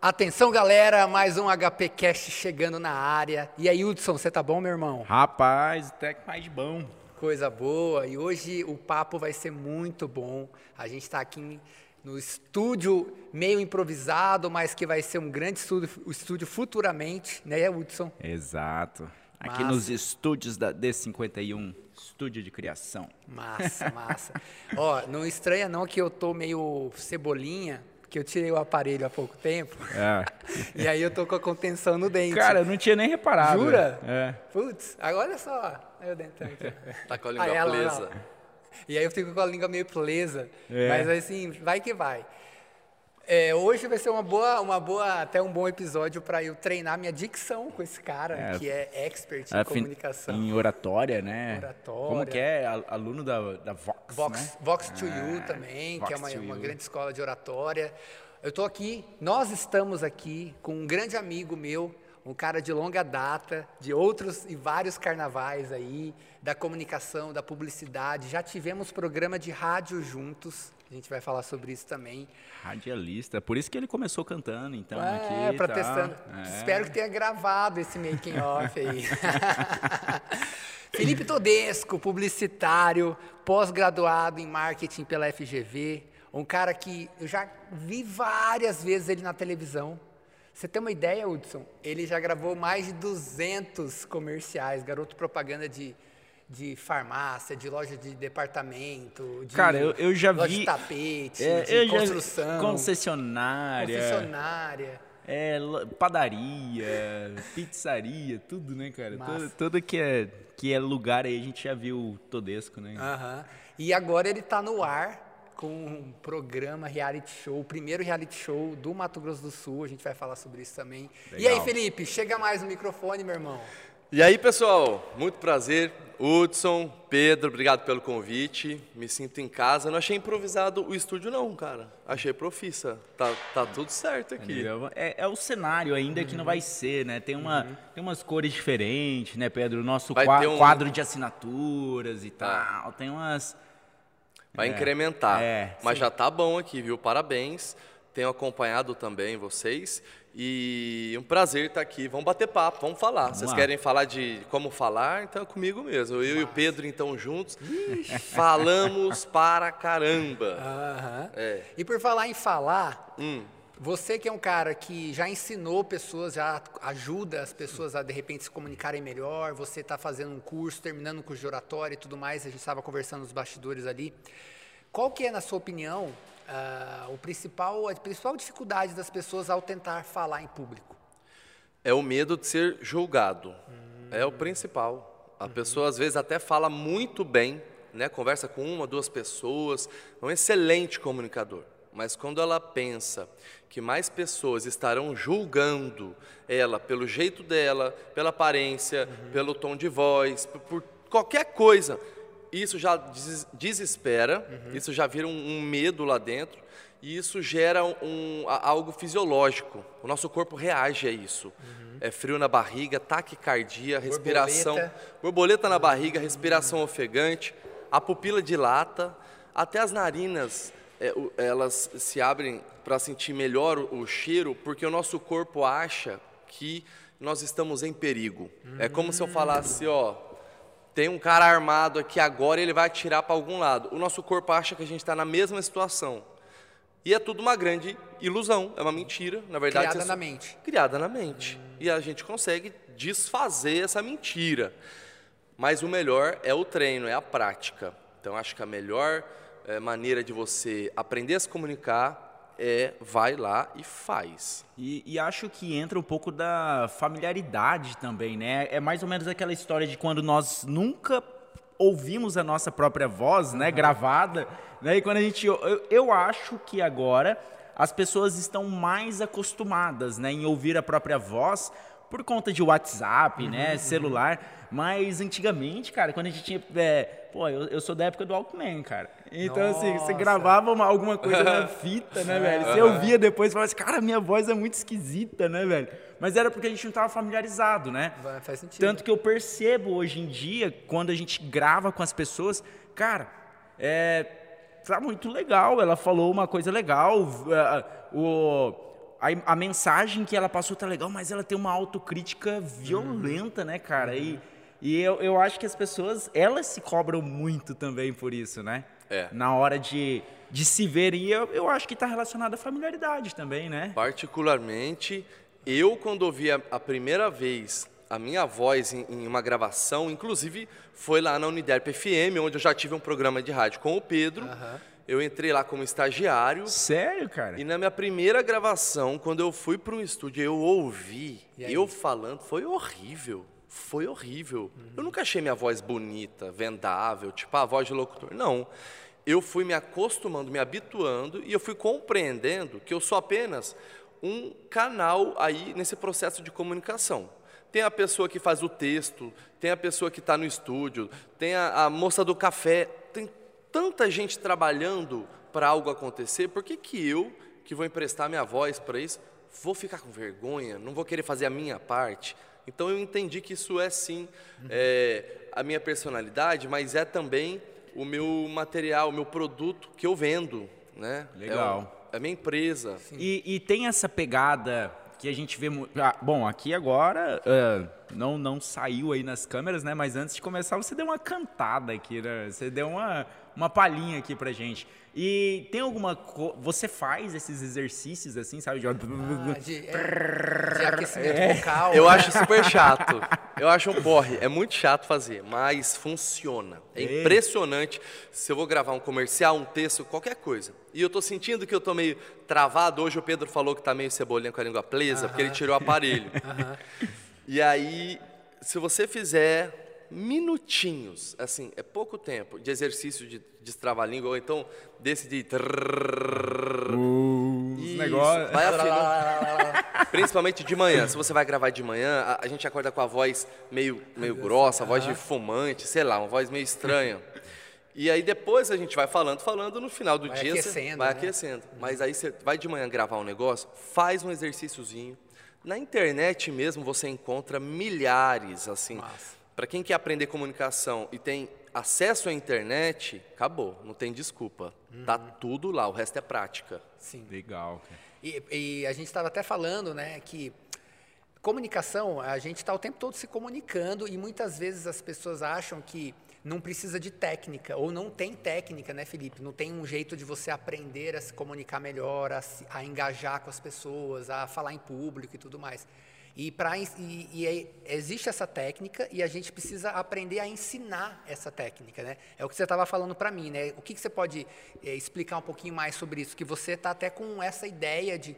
Atenção, galera, mais um HP Cast chegando na área. E aí, Hudson, você tá bom, meu irmão? Rapaz, até que mais bom. Coisa boa. E hoje o papo vai ser muito bom. A gente está aqui no estúdio meio improvisado, mas que vai ser um grande estúdio, estúdio futuramente, né, Hudson? Exato. Aqui massa. nos estúdios da D51, estúdio de criação. Massa, massa. Ó, não estranha não que eu tô meio cebolinha, que eu tirei o aparelho há pouco tempo. É. e aí eu tô com a contenção no dente. Cara, eu não tinha nem reparado. Jura? É. Putz, agora olha só. Aí o dentão aqui. Tá com a língua aí, presa. E aí eu fico com a língua meio presa. É. Mas assim, vai que vai. É, hoje vai ser uma boa, uma boa, até um bom episódio para eu treinar minha dicção com esse cara é, que é expert em comunicação. Em oratória, né? Oratória. Como que é? Aluno da, da Vox, Vox, né? Vox to You é, também, Vox que é uma, uma grande escola de oratória. Eu estou aqui, nós estamos aqui com um grande amigo meu, um cara de longa data, de outros e vários carnavais aí, da comunicação, da publicidade. Já tivemos programa de rádio juntos. A gente vai falar sobre isso também. Radialista, por isso que ele começou cantando, então. É, aqui, pra tá. É. Espero que tenha gravado esse making off aí. Felipe Todesco, publicitário, pós-graduado em marketing pela FGV, um cara que eu já vi várias vezes ele na televisão. Você tem uma ideia, Hudson? Ele já gravou mais de 200 comerciais, garoto propaganda de de farmácia, de loja de departamento, de Cara, eu, eu já loja vi de tapete, é, de construção, concessionária, concessionária, é, padaria, pizzaria, tudo, né, cara? Tudo, que é que é lugar aí a gente já viu o Todesco, né? Uhum. E agora ele está no ar com um programa reality show, o primeiro reality show do Mato Grosso do Sul. A gente vai falar sobre isso também. Legal. E aí, Felipe, chega mais no microfone, meu irmão. E aí, pessoal, muito prazer. Hudson, Pedro, obrigado pelo convite. Me sinto em casa. Não achei improvisado o estúdio, não, cara. Achei profissa. Tá, tá tudo certo aqui. É, é o cenário ainda uhum. que não vai ser, né? Tem, uma, uhum. tem umas cores diferentes, né, Pedro? O nosso qua um... quadro de assinaturas e ah. tal. Tem umas. Vai é. incrementar. É, Mas sim. já tá bom aqui, viu? Parabéns. Tenho acompanhado também vocês. E um prazer estar aqui. Vamos bater papo, vamos falar. Vamos Vocês lá. querem falar de como falar? Então é comigo mesmo. Eu Nossa. e o Pedro, então, juntos, falamos para caramba. Uhum. É. E por falar em falar, hum. você que é um cara que já ensinou pessoas, já ajuda as pessoas a de repente se comunicarem melhor, você está fazendo um curso, terminando um curso de oratória e tudo mais, a gente estava conversando nos bastidores ali. Qual que é, na sua opinião, uh, o principal, a principal dificuldade das pessoas ao tentar falar em público? É o medo de ser julgado. Hum. É o principal. A uhum. pessoa às vezes até fala muito bem, né? conversa com uma, duas pessoas, é um excelente comunicador. Mas quando ela pensa que mais pessoas estarão julgando ela pelo jeito dela, pela aparência, uhum. pelo tom de voz, por, por qualquer coisa, isso já desespera, uhum. isso já vira um, um, medo lá dentro, e isso gera um, algo fisiológico. O nosso corpo reage a isso. Uhum. É frio na barriga, taquicardia, respiração, borboleta, borboleta na barriga, respiração ofegante, a pupila dilata, até as narinas é, elas se abrem para sentir melhor o, o cheiro, porque o nosso corpo acha que nós estamos em perigo. Uhum. É como se eu falasse, ó, tem um cara armado aqui agora, ele vai atirar para algum lado. O nosso corpo acha que a gente está na mesma situação. E é tudo uma grande ilusão, é uma mentira, na verdade. Criada na mente. Criada na mente. E a gente consegue desfazer essa mentira. Mas o melhor é o treino, é a prática. Então acho que a melhor é, maneira de você aprender a se comunicar é vai lá e faz. E, e, acho que entra um pouco da familiaridade também, né? É mais ou menos aquela história de quando nós nunca ouvimos a nossa própria voz, né, gravada, né? E quando a gente eu, eu acho que agora as pessoas estão mais acostumadas, né, em ouvir a própria voz por conta de WhatsApp, uhum, né, uhum. celular. Mas antigamente, cara, quando a gente tinha. É, pô, eu, eu, sou da época do Walkman, cara. Então, Nossa. assim, você gravava uma, alguma coisa na fita, né, velho? Você ouvia depois e falava assim, cara, minha voz é muito esquisita, né, velho? Mas era porque a gente não estava familiarizado, né? Faz sentido. Tanto que eu percebo hoje em dia, quando a gente grava com as pessoas, cara, é. Tá muito legal, ela falou uma coisa legal, o a, a, mensagem que ela passou tá legal, mas ela tem uma autocrítica violenta, né, cara? E, e eu, eu acho que as pessoas, elas se cobram muito também por isso, né? É. Na hora de, de se ver. E eu, eu acho que está relacionado à familiaridade também, né? Particularmente, eu quando ouvi a, a primeira vez a minha voz em, em, uma gravação, inclusive foi lá na Uniderp FM, onde eu já tive um programa de rádio com o Pedro. Eu entrei lá como estagiário. Sério, cara? E na minha primeira gravação, quando eu fui para um estúdio, eu ouvi eu falando, foi horrível. Foi horrível. Eu nunca achei minha voz bonita, vendável, tipo a voz de locutor. Não. Eu fui me acostumando, me habituando e eu fui compreendendo que eu sou apenas um canal aí nesse processo de comunicação. Tem a pessoa que faz o texto, tem a pessoa que está no estúdio, tem a, a moça do café, tem tanta gente trabalhando para algo acontecer, por que, que eu, que vou emprestar minha voz para isso, vou ficar com vergonha, não vou querer fazer a minha parte? Então eu entendi que isso é sim é, a minha personalidade, mas é também o meu material, o meu produto que eu vendo. Né? Legal. É, é a minha empresa. E, e tem essa pegada que a gente vê. ah, bom, aqui agora ah, não, não saiu aí nas câmeras, né? Mas antes de começar, você deu uma cantada aqui, né? Você deu uma, uma palhinha aqui pra gente. E tem alguma. co- Você faz esses exercícios assim, sabe? De... Ah, de, é, de aquecimento vocal. Eu né? acho super chato. Eu acho um porre. É muito chato fazer, mas funciona. É É. impressionante. Se eu vou gravar um comercial, um texto, qualquer coisa. E eu tô sentindo que eu tô meio travado. Hoje o Pedro falou que tá meio cebolinha com a língua presa, porque ele tirou o aparelho. E aí, se você fizer minutinhos, assim, é pouco tempo, de exercício de destravar-língua, ou então desse de... Os negócios. vai afinando. Principalmente de manhã. Se você vai gravar de manhã, a, a gente acorda com a voz meio, meio grossa, voz de fumante, sei lá, uma voz meio estranha. E aí depois a gente vai falando, falando, no final do Vai dia você aquecendo, vai né? aquecendo. Mas aí você vai de manhã gravar um negócio, faz um exercíciozinho. Na internet mesmo você encontra milhares, assim. Massa. Para quem quer aprender comunicação e tem acesso à internet, acabou, não tem desculpa. Tá Uhum. tudo lá, o resto é prática. Sim. Legal. E, e a gente estava até falando, né, que comunicação, a gente está o tempo todo se comunicando e muitas vezes as pessoas acham que não precisa de técnica, ou não tem técnica, né, Felipe? Não tem um jeito de você aprender a se comunicar melhor, a, se- a engajar com as pessoas, a falar em público e tudo mais. E, pra, e, e aí existe essa técnica e a gente precisa aprender a ensinar essa técnica, né? É o que você estava falando para mim, né? O que, que você pode eh, explicar um pouquinho mais sobre isso? Que você está até com essa ideia de,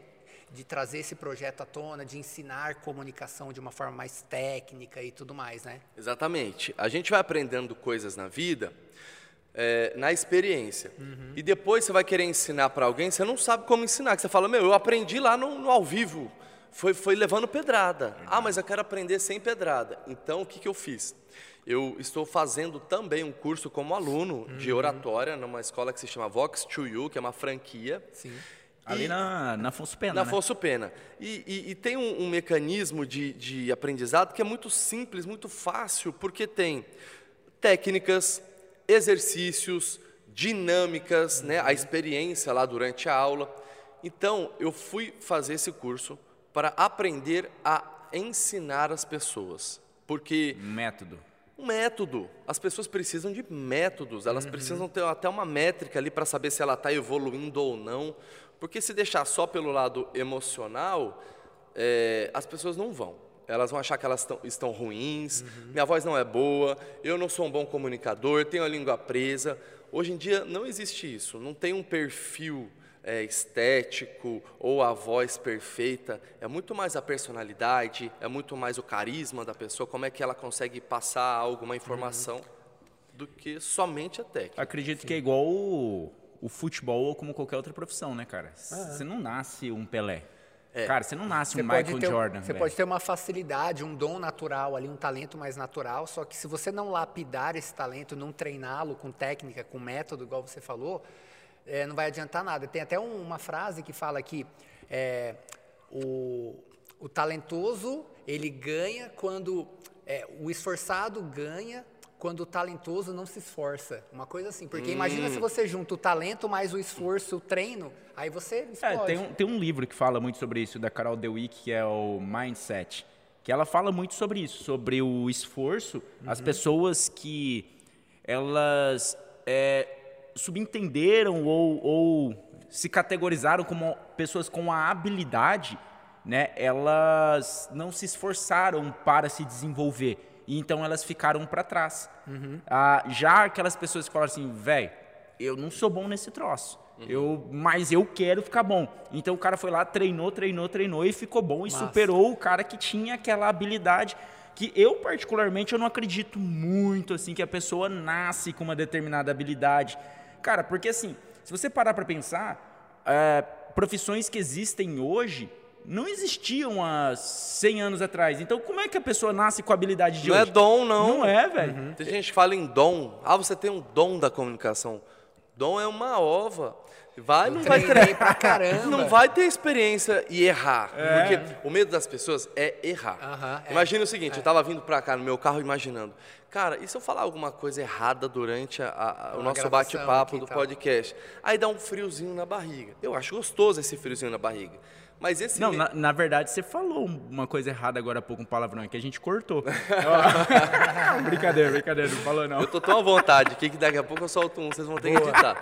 de trazer esse projeto à tona, de ensinar comunicação de uma forma mais técnica e tudo mais, né? Exatamente. A gente vai aprendendo coisas na vida é, na experiência. E depois você vai querer ensinar para alguém, você não sabe como ensinar. Você fala, meu, eu aprendi lá no, no ao vivo. Foi, foi levando pedrada. Ah, mas eu quero aprender sem pedrada. Então, o que, que eu fiz? Eu estou fazendo também um curso como aluno de oratória numa escola que se chama Vox to You, que é uma franquia. Sim. Ali E- na, na Afonso Pena, na né? Afonso Pena. E, e- e tem um, um mecanismo de, de aprendizado que é muito simples, muito fácil, porque tem técnicas, exercícios, dinâmicas, né, a experiência lá durante a aula. Então, eu fui fazer esse curso para aprender a ensinar as pessoas. Porque Método. um método. As pessoas precisam de métodos, elas precisam ter até uma métrica ali para saber se ela está evoluindo ou não. Porque se deixar só pelo lado emocional, é, as pessoas não vão. Elas vão achar que elas tão- estão ruins, minha voz não é boa, eu não sou um bom comunicador, tenho a língua presa. Hoje em dia não existe isso, não tem um perfil é, estético ou a voz perfeita, é muito mais a personalidade, é muito mais o carisma da pessoa, como é que ela consegue passar alguma informação do que somente a técnica. Acredito que é igual o, o futebol ou como qualquer outra profissão, né, cara? Você não nasce um Pelé. Cara, você não nasce Você um Michael ter, Jordan. você velho. pode ter uma facilidade, um dom natural ali, um talento mais natural, só que se você não lapidar esse talento, não treiná-lo com técnica, com método, igual você falou, eh, não vai adiantar nada. Tem até um- uma frase que fala que eh, o, o talentoso, ele ganha quando... eh, o esforçado ganha quando o talentoso não se esforça. Uma coisa assim. Porque Hum. imagina se você junta o talento mais o esforço, o treino, aí você explode. É, tem um, tem um livro que fala muito sobre isso, da Carol Dweck, que é o Mindset, que ela fala muito sobre isso, sobre o esforço, as pessoas que elas é, subentenderam ou, ou se categorizaram como pessoas com a habilidade, né, elas não se esforçaram para se desenvolver, e então elas ficaram para trás. Ah, já aquelas pessoas que falaram assim, velho, eu não sou bom nesse troço. Eu, mas eu quero ficar bom. Então o cara foi lá, treinou, treinou, treinou e ficou bom e Massa. superou o cara que tinha aquela habilidade que eu particularmente eu não acredito muito assim que a pessoa nasce com uma determinada habilidade. Cara, porque assim, se você parar para pensar, é, profissões que existem hoje não existiam há 100 anos atrás. Então como é que a pessoa nasce com a habilidade de Não é hoje? dom, não. Não é, velho. Tem gente que fala em dom. Ah, você tem um dom da comunicação. Dom é uma ova. Vai, não vai ter. pra caramba. Não vai ter experiência e errar. Porque o medo das pessoas é errar. Aham, é. Imagina o seguinte, eu tava vindo pra cá no meu carro imaginando. Cara, e se eu falar alguma coisa errada durante a- a- o nosso bate-papo do tal. podcast? Aí dá um friozinho na barriga. Eu acho gostoso esse friozinho na barriga. Mas esse Não, me- na, na verdade, você falou uma coisa errada agora há pouco, um palavrão, que a gente cortou. Ó. brincadeira, brincadeira, não falou não. Eu tô tão à vontade aqui que daqui a pouco eu solto um, vocês vão ter que editar.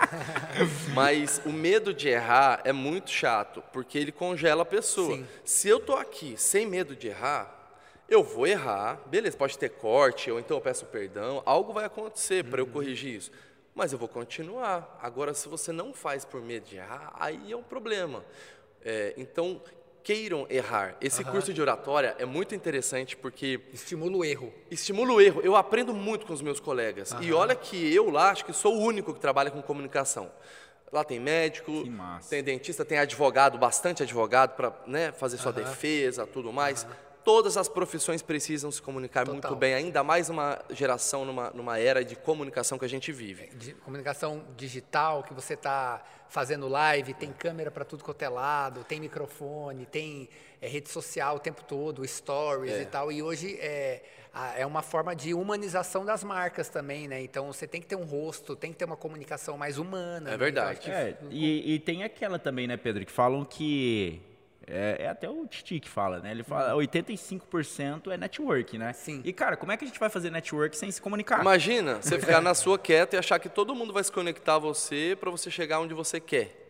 Mas o medo de errar é muito chato, porque ele congela a pessoa. Sim. Se eu tô aqui sem medo de errar, eu vou errar, beleza, pode ter corte, ou então eu peço perdão, algo vai acontecer para eu Uhum. corrigir isso. Mas eu vou continuar. Agora, se você não faz por medo de errar, aí é um problema. É, então, queiram errar. Esse curso de oratória é muito interessante porque Estimula o erro. estimula o erro. Eu aprendo muito com os meus colegas. E olha que eu lá acho que sou o único que trabalha com comunicação. Lá tem médico, tem dentista, tem advogado, bastante advogado para né, fazer sua defesa, tudo mais. Todas as profissões precisam se comunicar muito Total. bem, ainda mais numa geração, numa, numa era de comunicação que a gente vive. de comunicação digital, que você está fazendo live, tem câmera para tudo quanto é lado, tem microfone, tem é, rede social o tempo todo, stories É. e tal. E hoje é, é uma forma de humanização das marcas também, né? Então você tem que ter um rosto, tem que ter uma comunicação mais humana. É né? verdade. Então, acho É, que- e, e tem aquela também, né, Pedro, que falam que. É, é até o Titi que fala, né? Ele fala 85% é network, né? Sim. E, cara, como é que a gente vai fazer network sem se comunicar? Imagina você ficar na sua quieta e achar que todo mundo vai se conectar a você para você chegar onde você quer.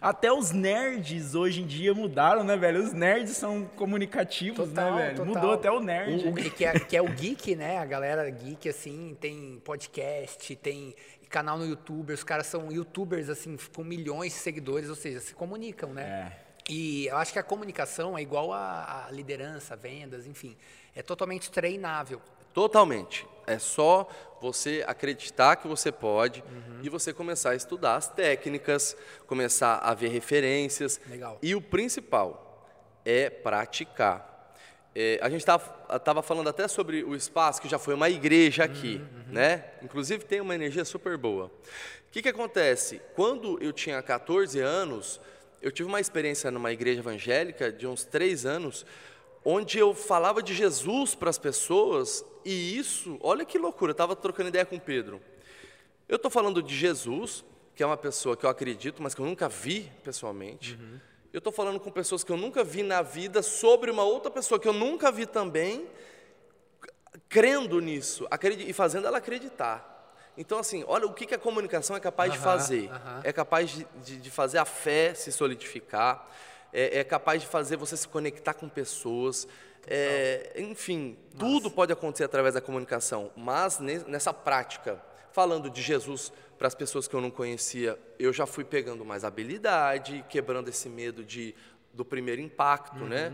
Até os nerds hoje em dia mudaram, né, velho? Os nerds são comunicativos, Total, né, velho? total. Mudou até o nerd. O- o- que, é, que é o geek, né? A galera geek, assim, tem podcast, tem canal no YouTube, os caras são youtubers, assim, com milhões de seguidores, ou seja, se comunicam, né? É. E eu acho que a comunicação é igual a, a liderança, vendas, enfim, é totalmente treinável. Totalmente. É só você acreditar que você pode e você começar a estudar as técnicas, começar a ver referências. Legal. E o principal é praticar. É, a gente estava falando até sobre o espaço, que já foi uma igreja aqui, né? Inclusive tem uma energia super boa. O que, que acontece? Quando eu tinha 14 anos, eu tive uma experiência numa igreja evangélica de uns três anos, onde eu falava de Jesus para as pessoas, e isso, olha que loucura, eu estava trocando ideia com Pedro. Eu estou falando de Jesus, que é uma pessoa que eu acredito, mas que eu nunca vi pessoalmente. Eu estou falando com pessoas que eu nunca vi na vida sobre uma outra pessoa que eu nunca vi também, crendo nisso e fazendo ela acreditar. Então, assim, olha o que, que a comunicação é capaz de fazer. É capaz de, de- de fazer a fé se solidificar, é, é capaz de fazer você se conectar com pessoas. é, enfim, tudo pode acontecer através da comunicação, mas ne- nessa prática, falando de Jesus para as pessoas que eu não conhecia, eu já fui pegando mais habilidade, quebrando esse medo de, do primeiro impacto, né?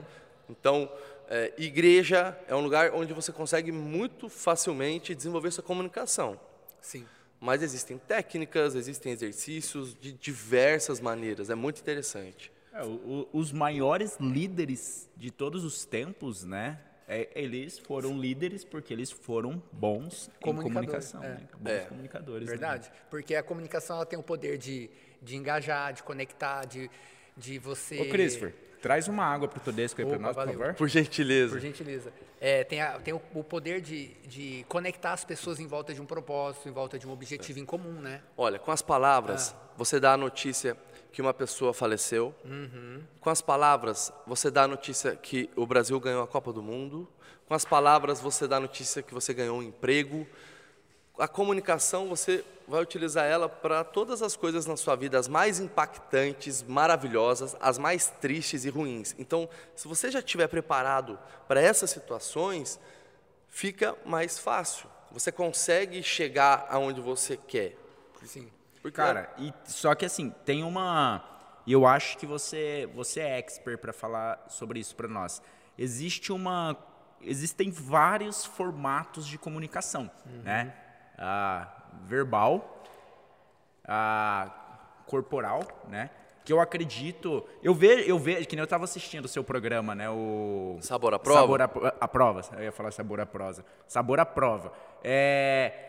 Então, é, igreja é um lugar onde você consegue muito facilmente desenvolver sua comunicação. Sim. Mas existem técnicas, existem exercícios de diversas maneiras. É muito interessante. É, o- o- os maiores líderes de todos os tempos, né? é- eles foram líderes porque eles foram bons em Comunicadores, comunicação, é. né? Bons É. comunicadores. né? Verdade. Porque a comunicação ela tem o poder de, de engajar, de conectar, de De você. Ô, Christopher, traz uma água pro Todesco aí Opa, pra nós, valeu. por favor. Por gentileza. Por gentileza. É, tem a- tem o, o poder de, de conectar as pessoas em volta de um propósito, em volta de um objetivo em comum, né? Olha, com as palavras, você dá a notícia que uma pessoa faleceu. Com as palavras, você dá a notícia que o Brasil ganhou a Copa do Mundo. Com as palavras, você dá a notícia que você ganhou um emprego. A comunicação, você vai utilizar ela para todas as coisas na sua vida, as mais impactantes, maravilhosas, as mais tristes e ruins. Então, se você já estiver preparado para essas situações, fica mais fácil. Você consegue chegar aonde você quer. Sim. Porque Cara, e, só que assim, tem uma. E eu acho que você, você é expert para falar sobre isso para nós. Existe uma. Existem vários formatos de comunicação, né? A verbal, a corporal, né? Que eu acredito. Eu vejo, eu vejo, que nem eu estava assistindo o seu programa, né? O. Sabor à prova? Sabor à, à prova. Eu ia falar sabor à prosa. Sabor à prova. É.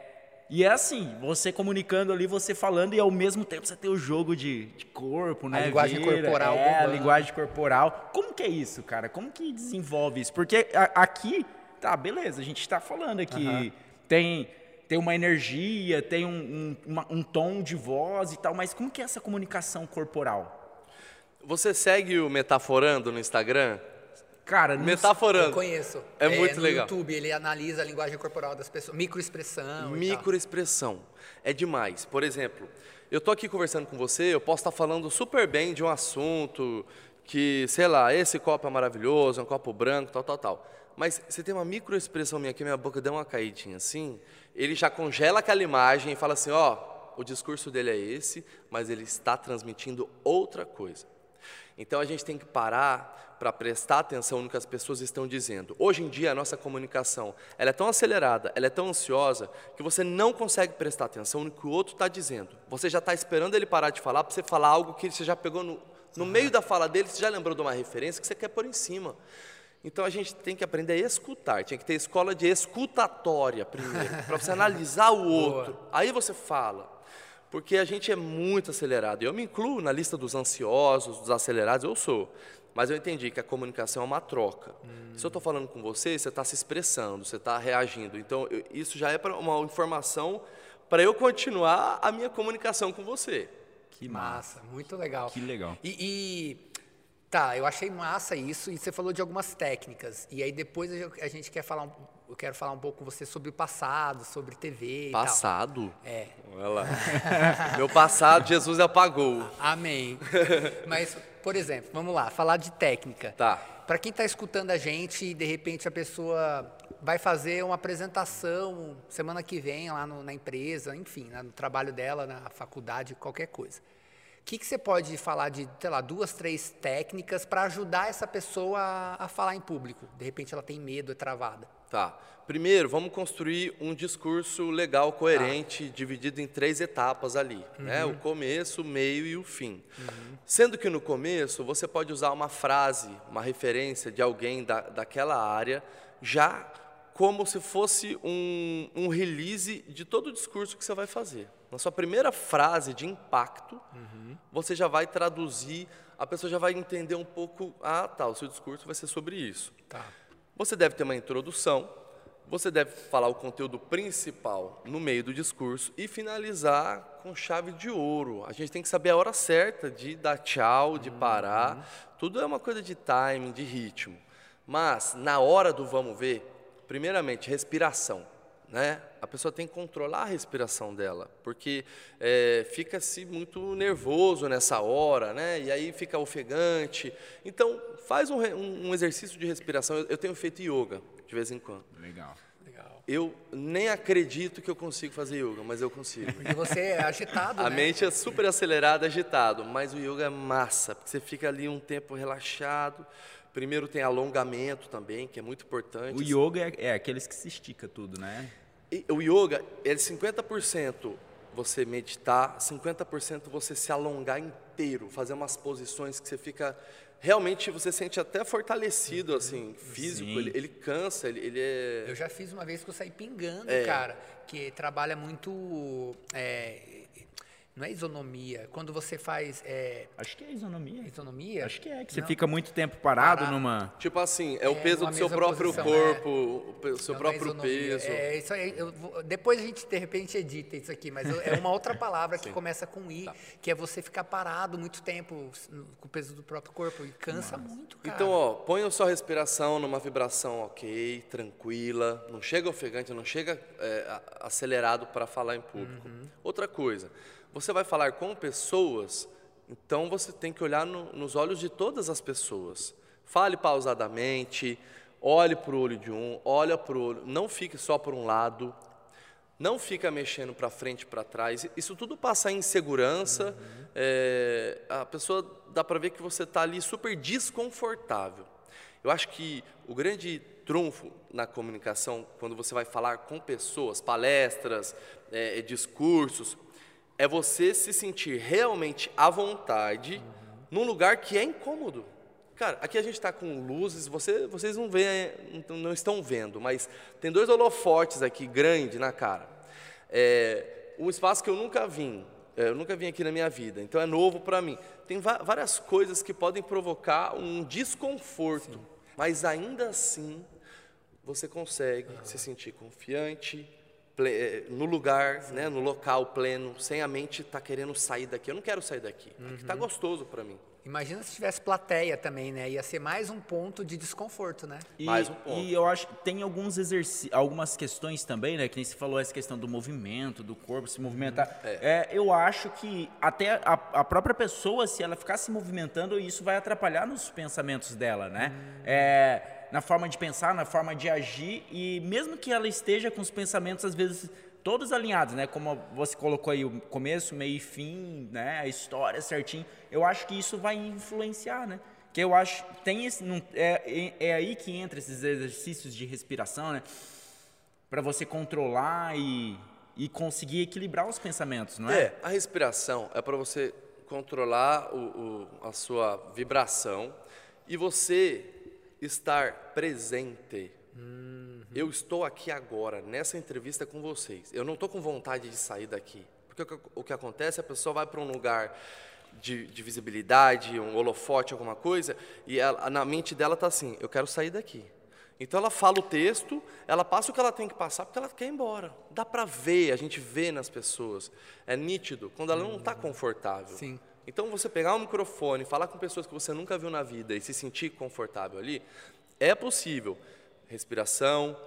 E é assim, você comunicando ali, você falando, e ao mesmo tempo você tem o jogo de, de corpo, né? linguagem corporal É, a linguagem corporal. Como que é isso, cara? Como que desenvolve isso? Porque a- aqui, tá, beleza, a gente tá falando aqui, tem, tem uma energia, tem um, um, uma- um tom de voz e tal, mas como que é essa comunicação corporal? Você segue o Metaforando no Instagram? Cara, não Eu Metaforando. conheço. É muito no legal. YouTube, ele analisa a linguagem corporal das pessoas, microexpressão. Microexpressão. É demais. Por exemplo, eu tô aqui conversando com você, eu posso estar falando super bem de um assunto que, sei lá, esse copo é maravilhoso, é um copo branco, tal, tal, tal. Mas você tem uma microexpressão minha aqui, minha boca deu uma caidinha assim, ele já congela aquela imagem e fala assim, ó, o discurso dele é esse, mas ele está transmitindo outra coisa. Então a gente tem que parar para prestar atenção no que as pessoas estão dizendo. Hoje em dia a nossa comunicação, ela é tão acelerada, ela é tão ansiosa que você não consegue prestar atenção no que o outro está dizendo. Você já está esperando ele parar de falar para você falar algo que você já pegou no, no meio da fala dele, você já lembrou de uma referência que você quer pôr em cima. Então a gente tem que aprender a escutar, tinha que ter escola de escutatória primeiro, para você analisar o outro. Aí você fala. Porque a gente é muito acelerado. Eu me incluo na lista dos ansiosos, dos acelerados, eu sou. Mas eu entendi que a comunicação é uma troca. Se eu estou falando com você, você está se expressando, você está reagindo. Então, eu- isso já é uma informação para eu continuar a minha comunicação com você. Que Massa, muito legal. Que legal. E, e- tá, eu achei massa isso e você falou de algumas técnicas. E aí depois a gente- quer falar, eu quero falar um pouco com você sobre o passado, sobre TV. Passado? É. Olha lá. Meu passado, Jesus apagou. Amém. Mas, por exemplo, vamos lá, falar de técnica. Tá. Para quem está escutando a gente e de repente a pessoa vai fazer uma apresentação semana que vem lá no- na empresa, enfim, né, no trabalho dela, na faculdade, qualquer coisa. O que, que você pode falar de, sei lá, duas, três técnicas para ajudar essa pessoa a, a falar em público? De repente ela tem medo, é travada. Tá. Primeiro, vamos construir um discurso legal, coerente, dividido em três etapas ali, né? O começo, o meio e o fim. Sendo que no começo você pode usar uma frase, uma referência de alguém da, daquela área, já como se fosse um, um release de todo o discurso que você vai fazer. Na sua primeira frase de impacto, você já vai traduzir, a pessoa já vai entender um pouco, ah, tá, o seu discurso vai ser sobre isso. Tá. Você deve ter uma introdução, você deve falar o conteúdo principal no meio do discurso e finalizar com chave de ouro. A gente tem que saber a hora certa de dar tchau, de parar. Tudo é uma coisa de timing, de ritmo. Mas na hora do vamos ver, primeiramente respiração, né? A pessoa tem que controlar a respiração dela, porque é, fica-se muito nervoso nessa hora, né? E aí fica ofegante. Então faz um, um- exercício de respiração. Eu, eu tenho feito yoga de vez em quando. Legal. Legal. Eu nem acredito que eu consigo fazer yoga, mas eu consigo. Porque você é agitado, A né? mente é super acelerada, agitado, mas o yoga é massa, porque você fica ali um tempo relaxado. Primeiro tem alongamento também, que é muito importante. O yoga é, é aqueles que se estica tudo, né? O yoga é 50% você meditar, 50% você se alongar inteiro, fazer umas posições que você fica realmente você sente até fortalecido assim, físico, ele, ele cansa, ele, ele é Eu já fiz uma vez que eu saí pingando, É. cara, que trabalha muito. é, Não é isonomia. Quando você faz. É, Acho que é isonomia. isonomia? Acho que é, que você Não. fica muito tempo parado, Parado. numa. Tipo assim, é, o É, peso numa do seu próprio posição, corpo, o pe- o seu Não, é próprio peso. É isso aí. eu vou- depois a gente, de repente, edita isso aqui, mas eu- é uma outra palavra que começa com I, Tá. que é você ficar parado muito tempo com o peso do próprio corpo. E cansa muito, cara. Então, ó, põe a sua respiração numa vibração ok, tranquila, não chega ofegante, não chega é, acelerado para falar em público. Uhum. Outra coisa, você vai falar com pessoas, então você tem que olhar no- nos olhos de todas as pessoas. Fale pausadamente, olhe para o olho de um, olha para o olho, não fique só por um lado, não fica mexendo para frente e para trás. Isso tudo passa em segurança. é, a pessoa dá para ver que você está ali super desconfortável. Eu acho que o grande trunfo na comunicação, quando você vai falar com pessoas, palestras, é, discursos, é você se sentir realmente à vontade num lugar que é incômodo. Cara, aqui a gente está com luzes, você- vocês não, veem, não- estão vendo, mas tem dois holofotes aqui grandes na cara. É, um espaço que eu nunca vim, é, eu nunca vim aqui na minha vida, então é novo para mim. Tem várias coisas que podem provocar um desconforto, mas ainda assim você consegue se sentir confiante no lugar, né, no local pleno, sem a mente estar querendo sair daqui. Eu não quero sair daqui, aqui está gostoso para mim. Imagina se tivesse plateia também, né? Ia ser mais um ponto de desconforto, né? E, Mais um ponto. e eu acho que tem alguns exercícios, algumas questões também, né? Que nem você falou essa questão do movimento, do corpo se movimentar. É, eu acho que até a, a própria pessoa, se ela ficar se movimentando, isso vai atrapalhar nos pensamentos dela, né? É, na forma de pensar, na forma de agir e mesmo que ela esteja com os pensamentos às vezes todos alinhados, né? Como você colocou aí o começo, meio e fim, né? A história certinho. Eu acho que isso vai influenciar, né? Que eu acho tem esse não- é, é, é aí que entra esses exercícios de respiração, né? Para você controlar e, e conseguir equilibrar os pensamentos, não é? É, a respiração é para você controlar o- o- a sua vibração e você estar presente. Eu estou aqui agora, nessa entrevista com vocês. Eu não estou com vontade de sair daqui. Porque o que, o que acontece, a pessoa vai para um lugar de, de visibilidade, um holofote, alguma coisa, e ela- na mente dela está assim: eu quero sair daqui. Então ela fala o texto, ela passa o que ela tem que passar porque ela quer ir embora. Dá para ver, a gente vê nas pessoas. É nítido quando ela não está confortável. Sim. Então você pegar um microfone, falar com pessoas que você nunca viu na vida e se sentir confortável ali, é possível. Respiração,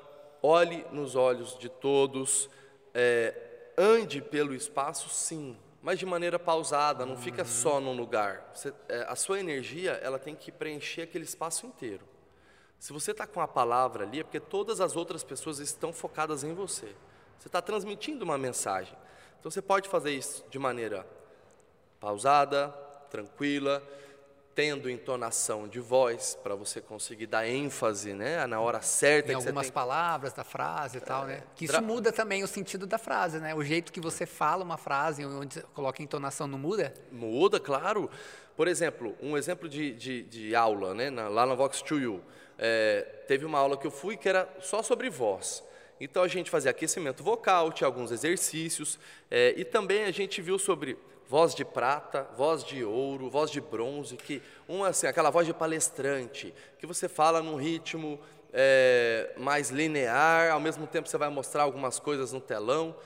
olhe nos olhos de todos, é, ande pelo espaço, sim, mas de maneira pausada, não fica só num lugar. Você- é, a sua energia ela tem que preencher aquele espaço inteiro. Se você está com a palavra ali, é porque todas as outras pessoas estão focadas em você. Você está transmitindo uma mensagem. Então você pode fazer isso de maneira pausada, tranquila, tendo entonação de voz para você conseguir dar ênfase, né, na hora certa Em que você algumas tem. palavras da frase e tal, né? Que isso tra- muda também o sentido da frase, né? O jeito que você fala uma frase, onde você coloca a entonação, não muda? Muda, claro. Por exemplo, um exemplo de, de, de aula, né, na- lá na Vox 2U. É, teve uma aula que eu fui que era só sobre voz. Então a gente fazia aquecimento vocal, tinha alguns exercícios, é, e também a gente viu sobre voz de prata, voz de ouro, voz de bronze, que uma assim, aquela voz de palestrante, que você fala num ritmo é, mais linear, ao mesmo tempo você vai mostrar algumas coisas no telão.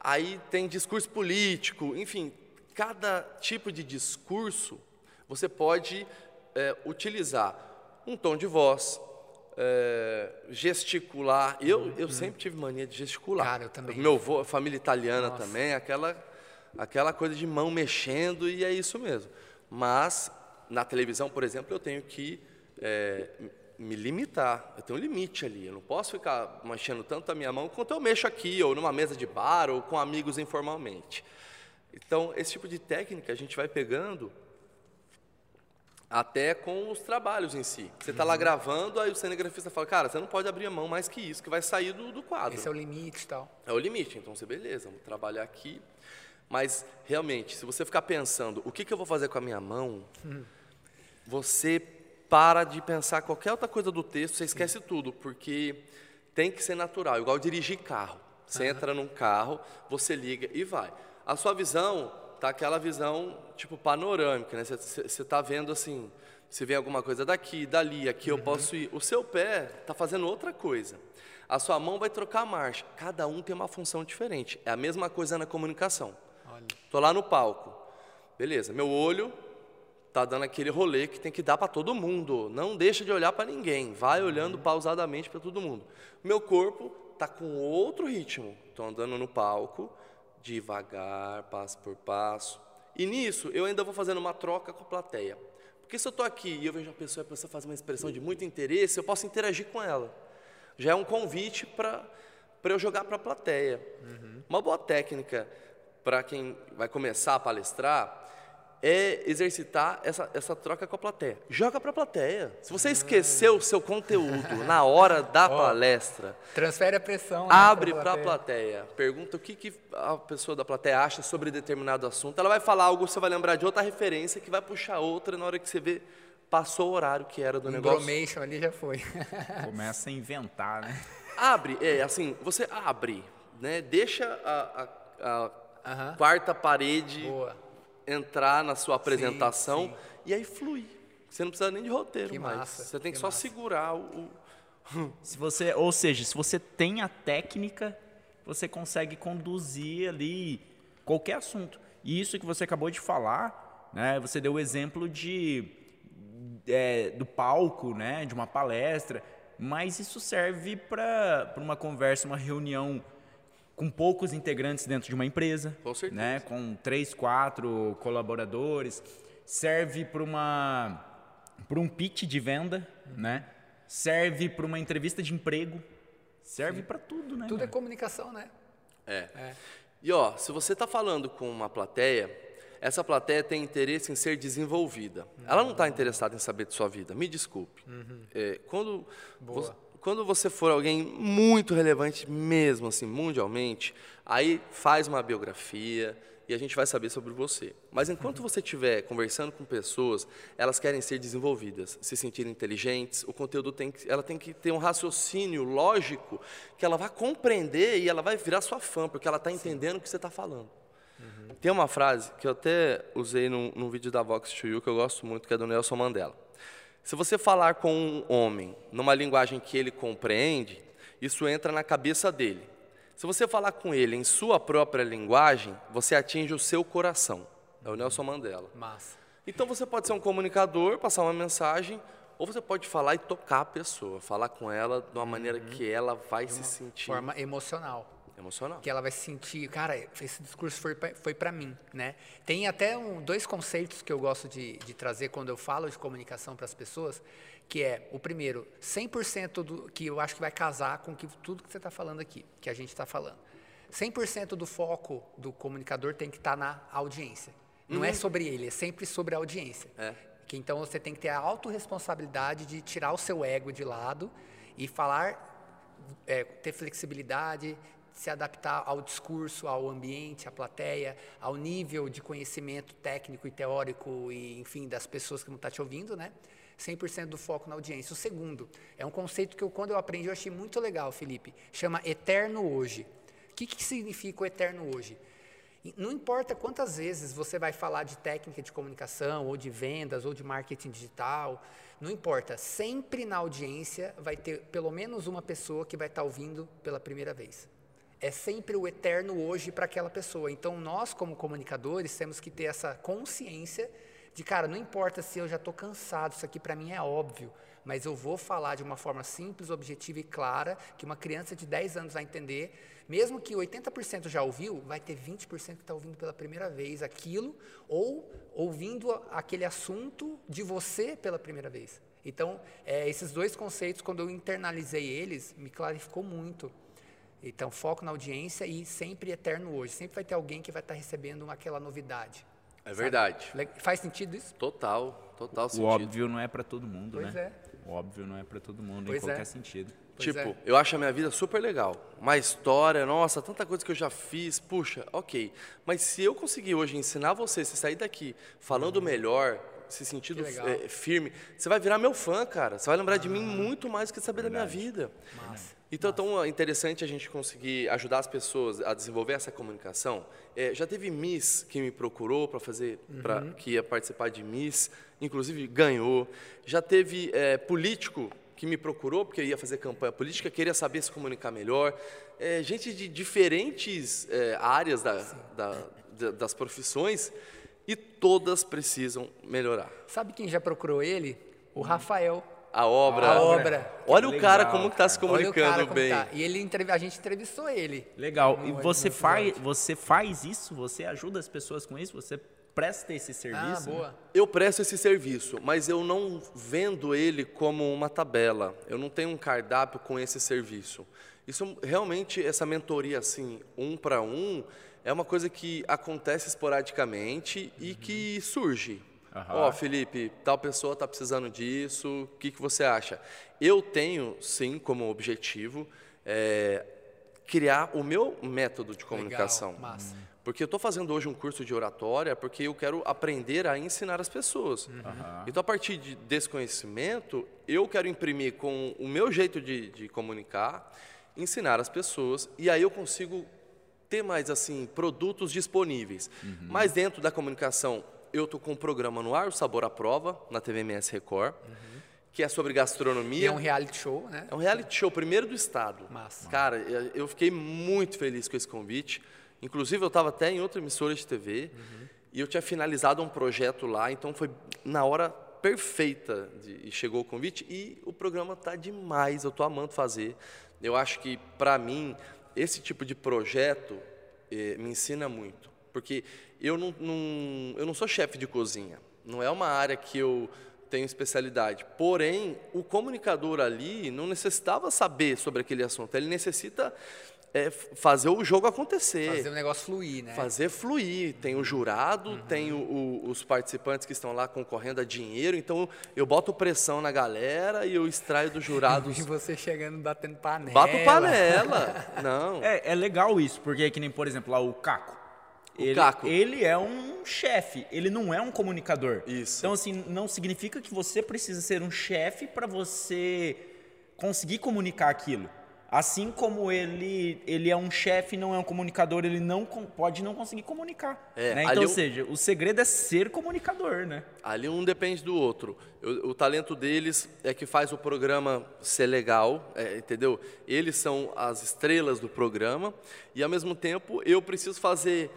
Aí tem discurso político, enfim, cada tipo de discurso você pode é, utilizar um tom de voz, é, gesticular. Eu, eu sempre tive mania de gesticular. Cara, eu também. Meu avô, família italiana também, aquela, aquela coisa de mão mexendo e é isso mesmo. Mas na televisão, por exemplo, eu tenho que é, me limitar. Eu tenho um limite ali. Eu não posso ficar mexendo tanto a minha mão quanto eu mexo aqui, ou numa mesa de bar, ou com amigos informalmente. Então, esse tipo de técnica a gente vai pegando até com os trabalhos em si. Você está Uhum. lá gravando, aí o cinegrafista fala, cara, você não pode abrir a mão mais que isso, que vai sair do, do quadro. Esse é o limite e tal. É o limite. Então, você, beleza, vamos trabalhar aqui. Mas, realmente, se você ficar pensando, o que, que eu vou fazer com a minha mão, você para de pensar qualquer outra coisa do texto, você esquece tudo, porque tem que ser natural, igual dirigir carro. Você entra num carro, você liga e vai. A sua visão tá aquela visão, tipo, panorâmica, né? Você tá vendo assim, se vem alguma coisa daqui, dali, aqui eu posso ir. O seu pé tá fazendo outra coisa. A sua mão vai trocar a marcha. Cada um tem uma função diferente. É a mesma coisa na comunicação. Olha. Tô lá no palco. Beleza, meu olho tá dando aquele rolê que tem que dar para todo mundo. Não deixa de olhar para ninguém. Vai olhando pausadamente para todo mundo. Meu corpo tá com outro ritmo. Tô andando no palco, devagar, passo por passo. E nisso, eu ainda vou fazendo uma troca com a plateia. Porque se eu estou aqui e eu vejo a pessoa e a pessoa faz uma expressão de muito interesse, eu posso interagir com ela. Já é um convite para eu jogar para a plateia. Uhum. Uma boa técnica para quem vai começar a palestrar é exercitar essa, essa troca com a plateia. Joga para a plateia. Se você esqueceu o seu conteúdo na hora da oh, palestra, transfere a pressão. Né, abre para a plateia. Pergunta o que, que a pessoa da plateia acha sobre determinado assunto. Ela vai falar algo, você vai lembrar de outra referência que vai puxar outra na hora que você vê passou o horário que era do um negócio. Bromation ali já foi. Começa a inventar, né? Abre, é assim, você abre, né? Deixa a, a, a quarta parede Boa entrar na sua apresentação sim, sim. e aí flui. Você não precisa nem de roteiro que mais. Massa, você tem que, que só massa. segurar o. se você, ou seja, se você tem a técnica, você consegue conduzir ali qualquer assunto. E isso que você acabou de falar, né? Você deu o exemplo de é, do palco, né? De uma palestra, mas isso serve para uma conversa, uma reunião com poucos integrantes dentro de uma empresa, com certeza. né, com três, quatro colaboradores, serve para uma para um pitch de venda, né? Serve para uma entrevista de emprego, serve para tudo, né? Tudo é comunicação, né? É. é. E ó, se você está falando com uma plateia, essa plateia tem interesse em ser desenvolvida. Uhum. Ela não está interessada em saber de sua vida. Me desculpe. Uhum. É, quando você, quando você for alguém muito relevante mesmo, assim, mundialmente, aí faz uma biografia e a gente vai saber sobre você. Mas enquanto você estiver conversando com pessoas, elas querem ser desenvolvidas, se sentirem inteligentes, o conteúdo tem que, ela tem que ter um raciocínio lógico que ela vai compreender e ela vai virar sua fã, porque ela está entendendo o que você está falando. Uhum. Tem uma frase que eu até usei num, num vídeo da Vox to You, que eu gosto muito, que é do Nelson Mandela. Se você falar com um homem numa linguagem que ele compreende, isso entra na cabeça dele. Se você falar com ele em sua própria linguagem, você atinge o seu coração. É o Nelson Mandela. Massa. Então você pode ser um comunicador, passar uma mensagem, ou você pode falar e tocar a pessoa, falar com ela de uma maneira uhum. que ela vai de se sentir. Forma emocional emocional. Que ela vai sentir, cara, esse discurso foi pra, foi para mim, né? Tem até um, dois conceitos que eu gosto de, de trazer quando eu falo de comunicação para as pessoas, que é o primeiro, 100% do que eu acho que vai casar com que, tudo que você está falando aqui, que a gente está falando. 100% do foco do comunicador tem que estar tá na audiência. Não é uhum. é sobre ele, é sempre sobre a audiência. É. Que então você tem que ter a autorresponsabilidade de tirar o seu ego de lado e falar é, ter flexibilidade, se adaptar ao discurso, ao ambiente, à plateia, ao nível de conhecimento técnico e teórico e, enfim, das pessoas que não estão tá te ouvindo, né? 100% do foco na audiência. O segundo, é um conceito que eu, quando eu aprendi, eu achei muito legal, Felipe. Chama eterno hoje. O que, que significa o eterno hoje? Não importa quantas vezes você vai falar de técnica de comunicação, ou de vendas, ou de marketing digital, não importa. Sempre na audiência vai ter pelo menos uma pessoa que vai estar ouvindo pela primeira vez é sempre o eterno hoje para aquela pessoa. Então, nós, como comunicadores, temos que ter essa consciência de, cara, não importa se eu já estou cansado, isso aqui para mim é óbvio, mas eu vou falar de uma forma simples, objetiva e clara, que uma criança de 10 anos vai entender, mesmo que 80% já ouviu, vai ter 20% que está ouvindo pela primeira vez aquilo, ou ouvindo aquele assunto de você pela primeira vez. Então, é, esses dois conceitos, quando eu internalizei eles, me clarificou muito. Então, foco na audiência e sempre eterno hoje. Sempre vai ter alguém que vai estar recebendo aquela novidade. É sabe? verdade. Faz sentido isso? Total, total sentido. O óbvio não é para todo mundo, pois né? É. O óbvio não é para todo mundo pois em qualquer é. sentido. Pois tipo, é. eu acho a minha vida super legal. Uma história, nossa, tanta coisa que eu já fiz, puxa, ok. Mas se eu conseguir hoje ensinar você, se sair daqui falando uhum. melhor, se sentindo é, firme, você vai virar meu fã, cara. Você vai lembrar de mim muito mais do que saber da minha vida. Massa. Então, tão interessante a gente conseguir ajudar as pessoas a desenvolver essa comunicação. É, já teve Miss que me procurou para fazer, pra, que ia participar de Miss, inclusive ganhou. Já teve é, político que me procurou porque ia fazer campanha política, queria saber se comunicar melhor. É, gente de diferentes é, áreas da, da- da- das profissões e todas precisam melhorar. Sabe quem já procurou ele? O Rafael. A obra. A obra. Olha o cara legal, como que está se Olha o comunicando cara como bem. tá. E ele entrev- a gente entrevistou ele. Legal. E você faz, você faz isso? Você ajuda as pessoas com isso? Você presta esse Ah, serviço? boa. Eu presto esse serviço, mas eu não vendo ele como uma tabela. Eu não tenho um cardápio com esse serviço. Isso realmente, essa mentoria assim, um para um, é uma coisa que acontece esporadicamente e que surge. Ó, Felipe, tal pessoa está precisando disso, o que, que você acha? Eu tenho, sim, como objetivo, é, criar o meu método de comunicação. Legal, massa. Porque eu estou fazendo hoje um curso de oratória porque eu quero aprender a ensinar as pessoas. Então, a partir de- desse conhecimento, eu quero imprimir com o meu jeito de, de comunicar, ensinar as pessoas, e aí eu consigo ter mais assim produtos disponíveis. Mas dentro da comunicação, eu estou com um programa no ar, o Sabor à Prova, na TVMS Record, que é sobre E gastronomia. é um reality show, né? É um reality show, primeiro do estado. Massa. Cara, eu fiquei muito feliz com esse convite. Inclusive, eu estava até em outra emissora de TV e eu tinha finalizado um projeto lá, então foi na hora perfeita de, e chegou o convite e o programa tá demais, eu tô amando fazer. Eu acho que, para mim, esse tipo de projeto eh, me ensina muito, porque eu não, não- eu não sou chefe de cozinha, não é uma área que eu tenho especialidade. Porém, o comunicador ali não necessitava saber sobre aquele assunto, ele necessita f- fazer o jogo acontecer. Fazer o negócio fluir, né? Fazer fluir. Tem o jurado, tem o- o- os participantes que estão lá concorrendo a dinheiro. Então eu boto pressão na galera e eu extraio dos jurados. E você chegando, batendo panela. Bato panela. Não. É, é legal isso, porque é que nem, por exemplo, lá o Caco. Ele, Caco. ele é um chefe, ele não é um comunicador. Isso. Então, assim, não significa que você precisa ser um chefe para você conseguir comunicar aquilo. Assim como ele, ele é um chefe, não é um comunicador, ele não pode não conseguir comunicar. É, né? Então, ou seja, o segredo é ser comunicador, né? Ali um depende do outro. O, o talento deles é que faz o programa ser legal, é, entendeu? Eles são as estrelas do programa e, ao mesmo tempo, eu preciso fazer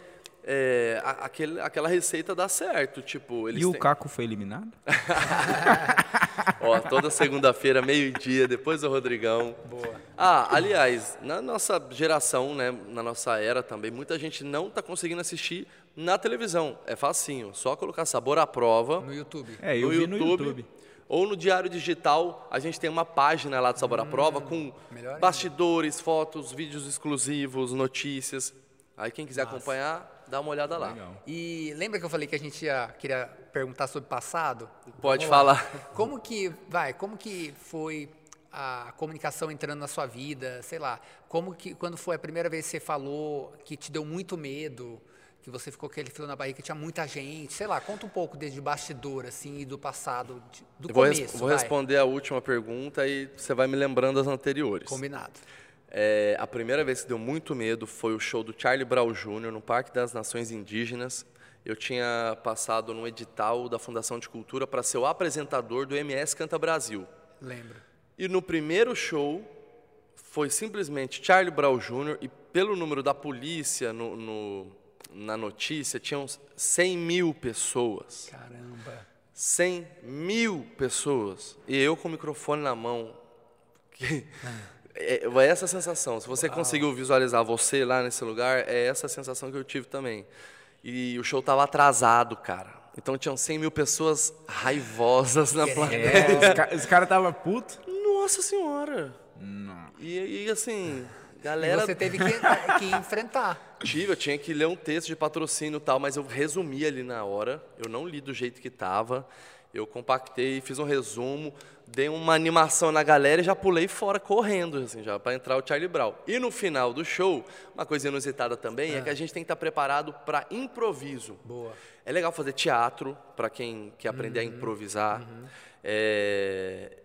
é, aquele, aquela receita dar certo. Tipo, eles e o têm- Caco foi eliminado? Ó, toda segunda-feira, meio-dia, depois do Rodrigão. Boa. Ah, aliás, na nossa geração, né, na nossa era também, muita gente não está conseguindo assistir na televisão. É facinho, só colocar sabor à prova No YouTube. É, eu no, vi YouTube, no YouTube. Ou no Diário Digital, a gente tem uma página lá do Sabor à Prova com Hum, ainda. bastidores, fotos, vídeos exclusivos, notícias. Aí quem quiser acompanhar, dá uma olhada lá. Legal. E lembra que eu falei que a gente ia, queria perguntar sobre passado? Pode falar. Como que, vai, como que foi a comunicação entrando na sua vida, sei lá, como que, quando foi a primeira vez que você falou que te deu muito medo, que você ficou com aquele frio na barriga, que tinha muita gente, sei lá, conta um pouco desde bastidor, assim, e do passado, do Eu vou, res- começo, vou responder a última pergunta e você vai me lembrando as anteriores. Combinado. É, a primeira vez que deu muito medo foi o show do Charlie Brown Jr. no Parque das Nações Indígenas. Eu tinha passado num edital da Fundação de Cultura para ser o apresentador do MS Canta Brasil. Lembro. E no primeiro show foi simplesmente Charlie Brown Jr. e pelo número da polícia no, no- na notícia tinham 100 mil pessoas. Caramba. 100 mil pessoas. E eu com o microfone na mão. Que- É, é essa sensação. Se você conseguiu visualizar você lá nesse lugar, é essa sensação que eu tive também. E o show tava atrasado, cara. Então tinham 100 mil pessoas raivosas na plateia. É, os, ca- os caras estavam putos. Nossa senhora! E, e, assim, E galera. você teve que, que enfrentar. Tive, eu tinha que ler um texto de patrocínio e tal, mas eu resumi ali na hora. Eu não li do jeito que tava. Eu compactei, fiz um resumo, dei uma animação na galera e já pulei fora correndo, assim, já para entrar o Charlie Brown. E no final do show, uma coisa inusitada também é que a gente tem que estar preparado para improviso. Boa. É legal fazer teatro para quem quer aprender a improvisar. É,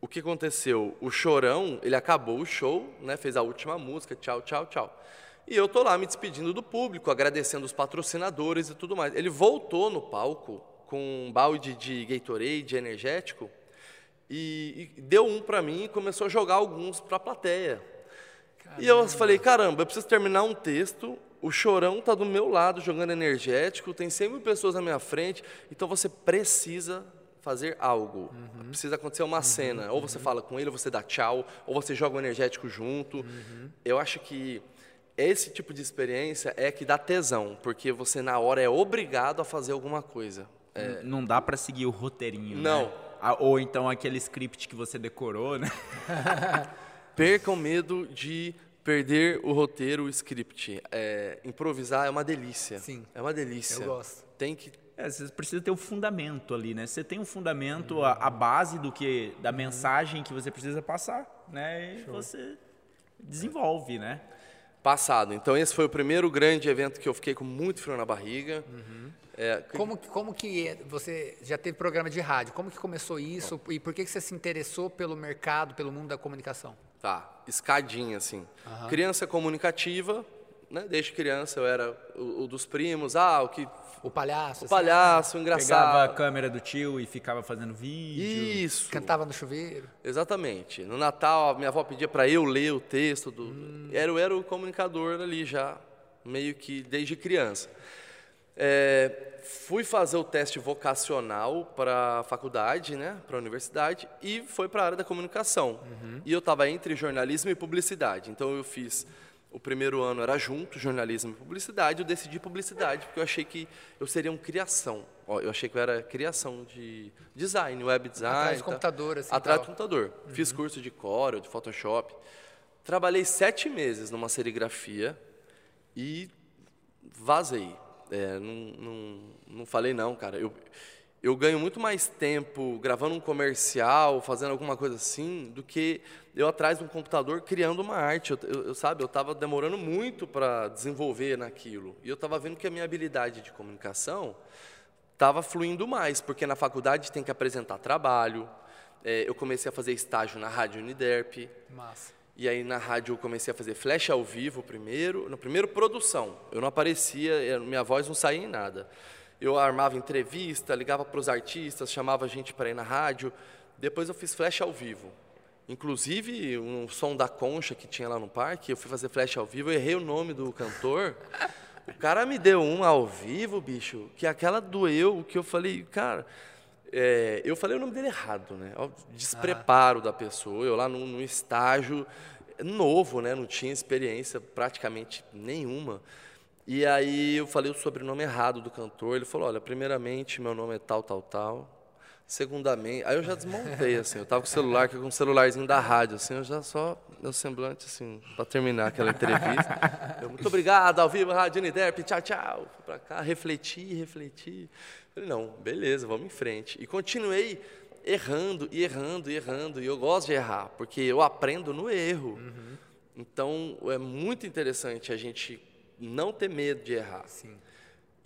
O que aconteceu? O Chorão, ele acabou o show, né? Fez a última música, tchau, tchau, tchau. E eu tô lá me despedindo do público, agradecendo os patrocinadores e tudo mais. Ele voltou no palco com um balde de Gatorade energético e, e deu um para mim e começou a jogar alguns para a plateia. E eu falei, caramba, eu preciso terminar um texto, o chorão tá do meu lado jogando energético, tem 100 mil pessoas na minha frente, então você precisa fazer algo. Precisa acontecer uma cena. Ou você fala com ele, ou você dá tchau, ou você joga o energético junto. Eu acho que esse tipo de experiência é que dá tesão, porque você na hora é obrigado a fazer alguma coisa. N- Não dá pra seguir o roteirinho, Não. né? Ah, Ou então aquele script que você decorou, né? Perca o medo de perder o roteiro, o script. É, improvisar é uma delícia. Sim. É uma delícia. Eu gosto. Tem que É, você precisa ter o fundamento ali, né? Você tem um fundamento, a, a base do que da mensagem que você precisa passar, né? E você desenvolve, né? Passado. Então, esse foi o primeiro grande evento que eu fiquei com muito frio na barriga. É, que- Como, que- como que é- você já teve programa de rádio? Como que começou isso e por que, que você se interessou pelo mercado, pelo mundo da comunicação? Tá, escadinha, assim. Criança comunicativa, né? Desde criança eu era o, o dos primos, ah, o que. O palhaço? O assim, palhaço, o Pegava a engraçado. câmera do tio e ficava fazendo vídeo. Isso. Cantava no chuveiro? Exatamente. No Natal, a minha avó pedia para eu ler o texto. Do, era, eu era o comunicador ali já, meio que desde criança. É, fui fazer o teste vocacional para a faculdade, né, para a universidade, e foi para a área da comunicação. E eu estava entre jornalismo e publicidade. Então eu fiz. O primeiro ano era junto, jornalismo e publicidade. Eu decidi publicidade, porque eu achei que eu seria um criação. Ó, eu achei que eu era criação de design, web design. Atrás do computador, assim, Atrás do computador. Fiz curso de Corel, de Photoshop. Trabalhei sete meses numa serigrafia e vazei. É, não, não, não falei não, cara. Eu, eu ganho muito mais tempo gravando um comercial, fazendo alguma coisa assim, do que eu atrás de um computador criando uma arte. Eu, eu- eu, sabe, eu estava demorando muito para desenvolver naquilo. E eu estava vendo que a minha habilidade de comunicação estava fluindo mais, porque na faculdade tem que apresentar trabalho. É, eu comecei a fazer estágio na Rádio Uniderp. Massa. E aí na rádio eu comecei a fazer flash ao vivo primeiro, no primeiro produção. Eu não aparecia, eu- minha voz não saía em nada. Eu armava entrevista, ligava para os artistas, chamava a gente para ir na rádio. Depois eu fiz flash ao vivo. Inclusive, um som da Concha que tinha lá no parque, eu fui fazer flash ao vivo, errei o nome do cantor. O cara me deu um ao vivo, bicho, que aquela doeu, que eu falei, cara, é, eu falei o nome dele errado, né? Ó, Despreparo da pessoa, eu lá no, no estágio novo, né? Não tinha experiência praticamente nenhuma. E aí eu falei o sobrenome errado do cantor. Ele falou: olha, primeiramente meu nome é tal, tal, tal. Segundamente, aí eu já desmontei, assim, eu tava com o celular, que com o celularzinho da rádio, assim, eu já só, meu semblante, assim, para terminar aquela entrevista. Eu, muito obrigado, ao vivo, Rádio Uniderp, tchau, tchau. Fui para cá, refleti, refleti. Falei, não, beleza, vamos em frente. E continuei errando, e errando, e errando, e eu gosto de errar, porque eu aprendo no erro. Então, é muito interessante a gente não ter medo de errar. Sim.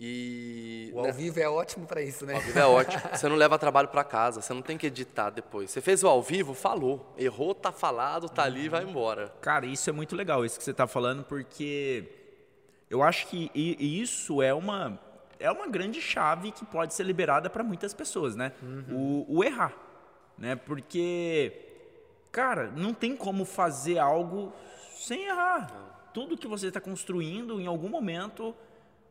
E O ao vivo é ótimo para isso, né? ao vivo é ótimo. Você não leva trabalho para casa, você não tem que editar depois. Você fez o ao vivo, falou. Errou, tá falado, tá ali, vai embora. Cara, isso é muito legal, isso que você está falando, porque eu acho que isso é uma, é uma grande chave que pode ser liberada para muitas pessoas, né? O, o errar, né? Porque, cara, não tem como fazer algo sem errar. Tudo que você está construindo, em algum momento,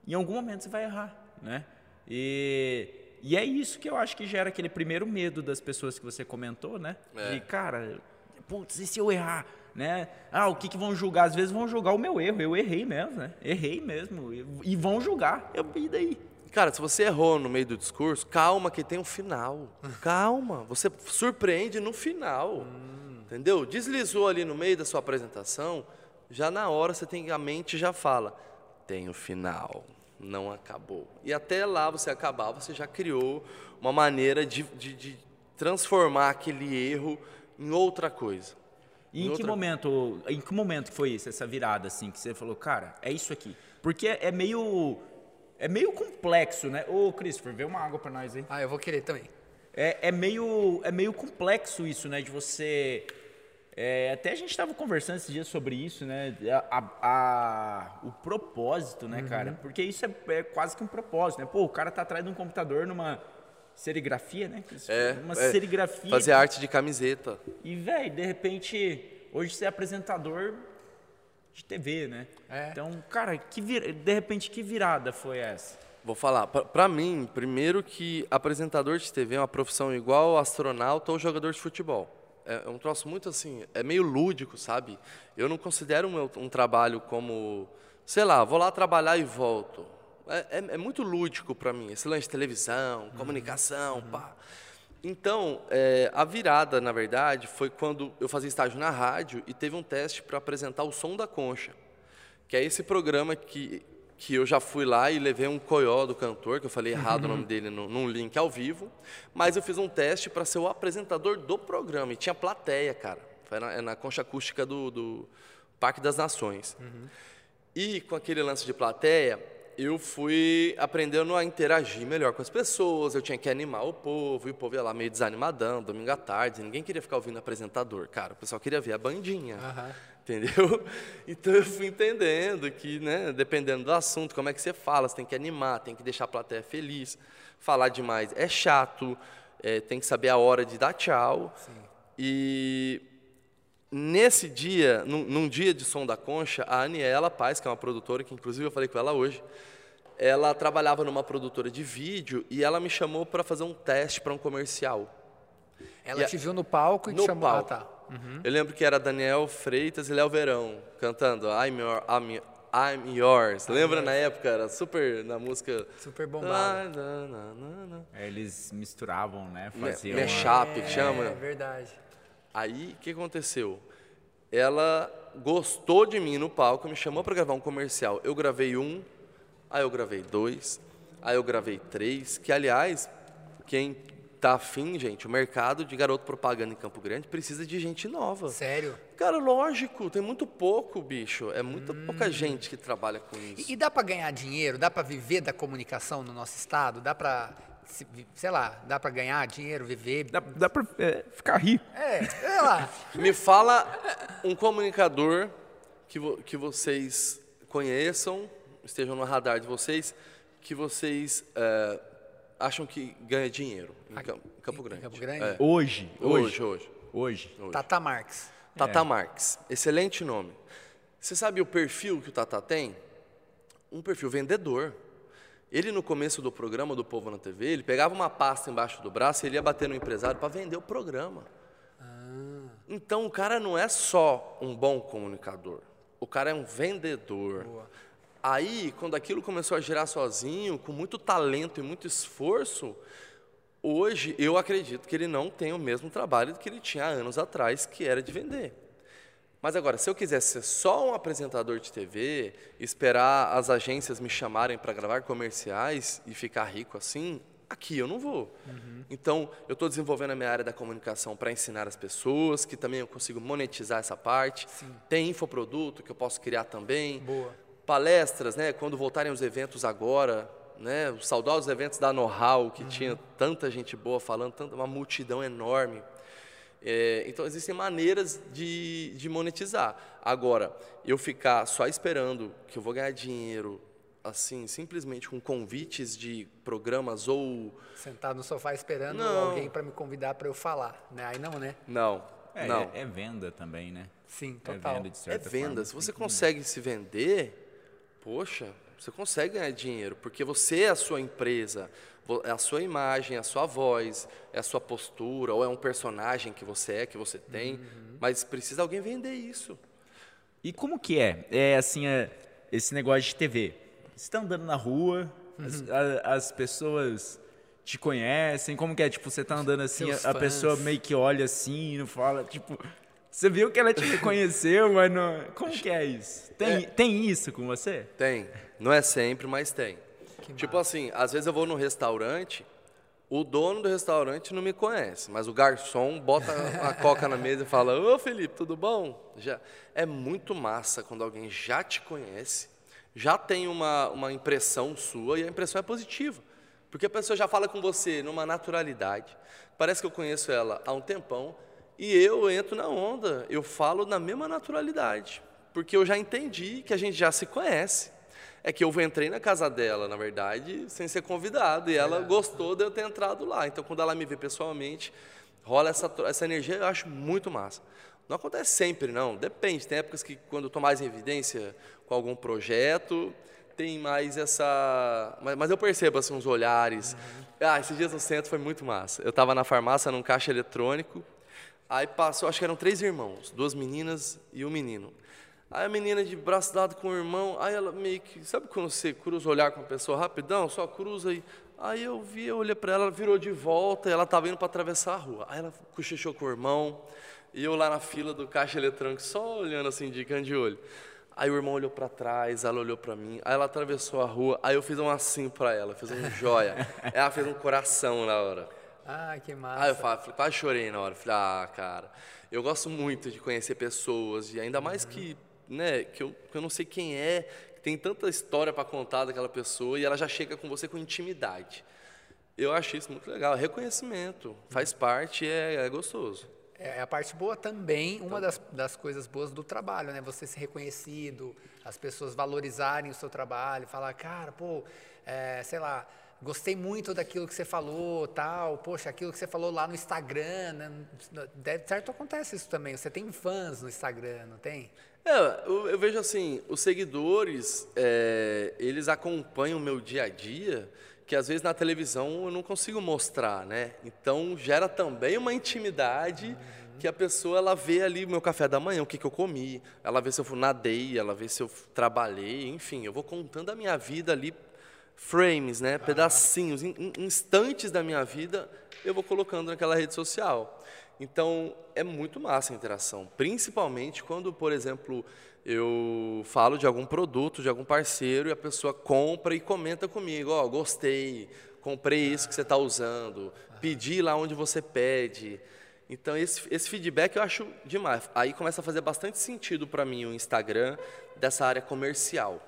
em algum momento você vai errar, né? E, e é isso que eu acho que gera aquele primeiro medo das pessoas que você comentou, né? É. De, cara, putz, e se eu errar? Né? Ah, o que, que vão julgar? Às vezes vão julgar o meu erro. Eu errei mesmo, né? Errei mesmo. E, vão julgar. Eu, e daí? Cara, se você errou no meio do discurso, calma que tem um final. Calma, você surpreende no final. Entendeu? Deslizou ali no meio da sua apresentação, já na hora você tem a mente já fala, tem o final. não acabou. E até lá você acabar, você já criou uma maneira de, de, de transformar aquele erro em outra coisa. E em, em que outra... momento, em que momento foi isso, essa virada assim, que você falou, cara, é isso aqui? Porque é meio é meio complexo, né? Ô, Christopher, vê uma água para nós aí. Ah, eu vou querer também. É, é, meio, é meio complexo isso, né? De você. É, até a gente estava conversando esses dias sobre isso, né? A, a, o propósito, né, uhum. cara? Porque isso é, é, quase que um propósito, né? Pô, o cara tá atrás de um computador numa serigrafia, né? É, uma é, serigrafia. Fazer arte de camiseta. E, velho, de repente, hoje você é apresentador de TV, né? É. Então, cara, que vir... de repente, que virada foi essa? Vou falar. Para mim, primeiro que apresentador de TV é uma profissão igual astronauta ou jogador de futebol. É, é um troço muito assim, é meio lúdico, sabe? Eu não considero um, um trabalho como, sei lá, vou lá trabalhar e volto. É, é, é muito lúdico para mim, esse lance de televisão, uhum. comunicação, uhum. pá. Então, é, a virada, na verdade, foi quando eu fazia estágio na rádio e teve um teste para apresentar o Som da Concha, que é esse programa que que eu já fui lá e levei um coió do cantor, que eu falei errado o nome dele no, num link ao vivo, mas eu fiz um teste para ser o apresentador do programa, e tinha plateia, cara. Foi na, é na concha acústica do, do Parque das Nações. Uhum. E com aquele lance de plateia, eu fui aprendendo a interagir melhor com as pessoas, eu tinha que animar o povo, e o povo ia lá meio desanimadão, domingo à tarde, ninguém queria ficar ouvindo apresentador, cara, o pessoal queria ver a bandinha. Uhum entendeu? Então eu fui entendendo que, né, dependendo do assunto, como é que você fala, você tem que animar, tem que deixar a plateia feliz. Falar demais é chato, é, tem que saber a hora de dar tchau. Sim. E nesse dia, num, num, dia de som da concha, a Aniela Paz, que é uma produtora, que inclusive eu falei com ela hoje, ela trabalhava numa produtora de vídeo e ela me chamou para fazer um teste para um comercial. Ela e te a... viu no palco e no te chamou? Palco. Ah, tá. Uhum. Eu lembro que era Daniel Freitas e Léo Verão cantando I'm, your, I'm, I'm Yours. Lembra na época? Era super na música. Super bombado. É, eles misturavam, né? Faziam. Mashup, que chama. É verdade. Aí, o que aconteceu? Ela gostou de mim no palco, me chamou para gravar um comercial. Eu gravei um, aí eu gravei dois, aí eu gravei três, que aliás, quem tá afim, gente, o mercado de garoto propaganda em Campo Grande precisa de gente nova. Sério? Cara, lógico, tem muito pouco, bicho. É muito hum. pouca gente que trabalha com isso. E, e dá para ganhar dinheiro? Dá para viver da comunicação no nosso estado? Dá para sei lá, dá para ganhar dinheiro, viver. Dá, dá para é, ficar rico. É, sei lá. Me fala um comunicador que, vo, que vocês conheçam, estejam no radar de vocês, que vocês é, acham que ganha dinheiro em Campo, Grande. Campo Grande? É. Hoje, hoje, hoje, hoje. Hoje. Tata Marques. Tata é. Marques. Excelente nome. Você sabe o perfil que o Tata tem? Um perfil vendedor. Ele, no começo do programa do Povo na TV, ele pegava uma pasta embaixo do braço e ele ia bater no empresário para vender o programa. Ah. Então, o cara não é só um bom comunicador. O cara é um vendedor. Boa. Aí, quando aquilo começou a girar sozinho, com muito talento e muito esforço, hoje eu acredito que ele não tem o mesmo trabalho que ele tinha há anos atrás, que era de vender. Mas agora, se eu quisesse ser só um apresentador de TV, esperar as agências me chamarem para gravar comerciais e ficar rico assim, aqui eu não vou. Uhum. Então, eu estou desenvolvendo a minha área da comunicação para ensinar as pessoas, que também eu consigo monetizar essa parte. Sim. Tem infoproduto que eu posso criar também. Boa palestras, né, quando voltarem os eventos agora, né, os saudosos eventos da Know-how, que uhum. tinha tanta gente boa falando, tanta, uma multidão enorme. É, então, existem maneiras de, de monetizar. Agora, eu ficar só esperando que eu vou ganhar dinheiro, assim, simplesmente com convites de programas ou... Sentado no sofá esperando não. alguém para me convidar para eu falar, né? Aí não, né? Não, é, não. É, é, venda também, né? Sim, total. É venda, de certa é venda. Forma. Se você consegue se vender, poxa, você consegue ganhar dinheiro, porque você é a sua empresa, é a sua imagem, é a sua voz, é a sua postura, ou é um personagem que você é, que você tem, uhum. mas precisa alguém vender isso. E como que é? É assim, é, esse negócio de TV. Você está andando na rua, uhum. as, a, as, pessoas te conhecem, como que é? Tipo, você está andando assim, a, a, pessoa meio que olha assim e não fala, tipo, você viu que ela te reconheceu, mas não... como que é isso? Tem, é. tem isso com você? Tem. Não é sempre, mas tem. Que tipo massa. assim, às vezes eu vou no restaurante, o dono do restaurante não me conhece, mas o garçom bota a coca na mesa e fala: Ô Felipe, tudo bom? Já, é muito massa quando alguém já te conhece, já tem uma, uma impressão sua e a impressão é positiva. Porque a pessoa já fala com você numa naturalidade. Parece que eu conheço ela há um tempão e eu entro na onda, eu falo na mesma naturalidade. Porque eu já entendi que a gente já se conhece. É que eu entrei na casa dela, na verdade, sem ser convidado, e ela gostou de eu ter entrado lá. Então, quando ela me vê pessoalmente, rola essa, essa energia, eu acho muito massa. Não acontece sempre, não. Depende. Tem épocas que, quando eu estou mais em evidência com algum projeto, tem mais essa. Mas, mas eu percebo assim, uns olhares. Ah, esses dias no centro foi muito massa. Eu estava na farmácia, num caixa eletrônico, aí passou, acho que eram três irmãos, duas meninas e um menino. Aí a menina de braço dado com o irmão, aí ela meio que. Sabe quando você cruza olhar com a pessoa rapidão? Só cruza aí. Aí eu vi, eu olhei para ela, ela virou de volta e ela estava indo para atravessar a rua. Aí ela cochichou com o irmão, e eu lá na fila do caixa eletrônico, só olhando assim, de canto de olho. Aí o irmão olhou para trás, ela olhou para mim, aí ela atravessou a rua, aí eu fiz um assim para ela, fiz um joia. ela fez um coração na hora. Ah, que massa. Aí eu falei, quase chorei na hora. Falei, ah, cara, eu gosto muito de conhecer pessoas, e ainda mais que, né, que eu, que eu não sei quem é, que tem tanta história para contar daquela pessoa, e ela já chega com você com intimidade. Eu acho isso muito legal. Reconhecimento, faz parte, é, é gostoso. É a parte boa também, uma das, das coisas boas do trabalho, né? Você ser reconhecido, as pessoas valorizarem o seu trabalho, falar, cara, pô, é, sei lá, gostei muito daquilo que você falou, tal, poxa, aquilo que você falou lá no Instagram, né? Deve, certo acontece isso também. Você tem fãs no Instagram, não tem? Eu, eu vejo assim, os seguidores, é, eles acompanham o meu dia a dia, que às vezes na televisão eu não consigo mostrar, né? Então gera também uma intimidade que a pessoa ela vê ali o meu café da manhã, o que, que eu comi, ela vê se eu nadei, ela vê se eu trabalhei, enfim, eu vou contando a minha vida ali, frames, né? Pedacinhos, in- in- instantes da minha vida, eu vou colocando naquela rede social. Então, é muito massa a interação, principalmente quando, por exemplo, eu falo de algum produto, de algum parceiro, e a pessoa compra e comenta comigo, ó, gostei, comprei isso que você está usando, pedi lá onde você pede. Então, esse, esse feedback eu acho demais. Aí começa a fazer bastante sentido para mim o Instagram dessa área comercial,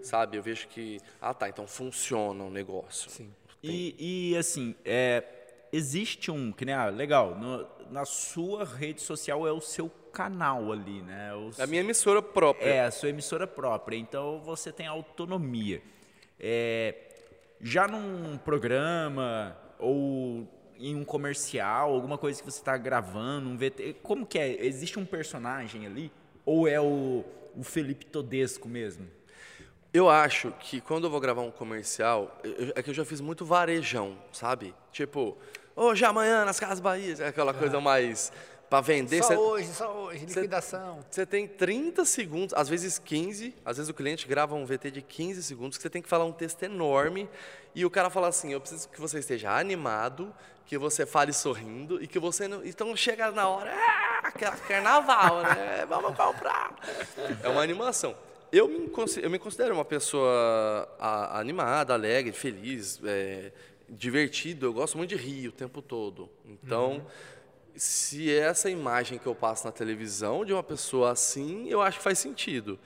sabe? Eu vejo que, ah tá, então funciona o negócio. Sim. E, e, assim, é, existe um, que nem, ah, legal, no- na sua rede social é o seu canal ali, né? É a minha emissora própria. É, a sua emissora própria, então você tem autonomia. É, já num programa ou em um comercial, alguma coisa que você está gravando, um VT, como que é? Existe um personagem ali? Ou é o, o Felipe Todesco mesmo? Eu acho que quando eu vou gravar um comercial, eu- é que eu já fiz muito varejão, sabe? Tipo, hoje, amanhã, nas Casas Bahia, é aquela coisa mais para vender. Só cê- hoje, só hoje, liquidação. Você tem 30 segundos, às vezes 15, às vezes o cliente grava um VT de 15 segundos, que você tem que falar um texto enorme, e o cara fala assim, eu preciso que você esteja animado, que você fale sorrindo, e que você não... Então chega na hora, ah, aquela carnaval, né? Vamos comprar. É uma animação. Eu me, eu me considero uma pessoa a- animada, alegre, feliz, é, divertido, eu gosto muito de rir o tempo todo. Então se é essa imagem que eu passo na televisão de uma pessoa assim, eu acho que faz sentido.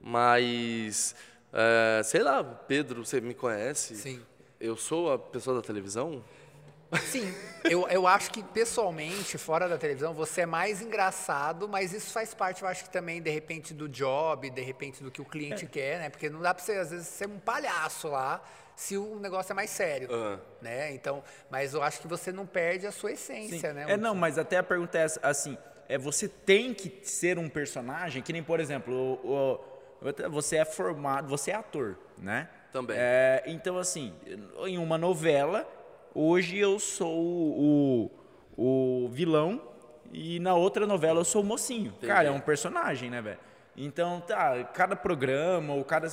Mas, é, sei lá, Pedro, você me conhece? Sim. Eu sou a pessoa da televisão? Sim, eu, eu acho que pessoalmente, fora da televisão, você é mais engraçado, mas isso faz parte, eu acho que também, de repente, do job, de repente, do que o cliente quer, né? Porque não dá pra você, às vezes, ser um palhaço lá se o negócio é mais sério, Aham. né? Então, mas eu acho que você não perde a sua essência, né? É, não, mas até a pergunta é assim, é, você tem que ser um personagem, que nem, por exemplo, o- o- você é formado, você é ator, né? Também. É, então, assim, em uma novela, hoje eu sou o, o vilão e na outra novela eu sou o mocinho. Cara, é um personagem, né, velho? Então, tá, cada programa, ou cada.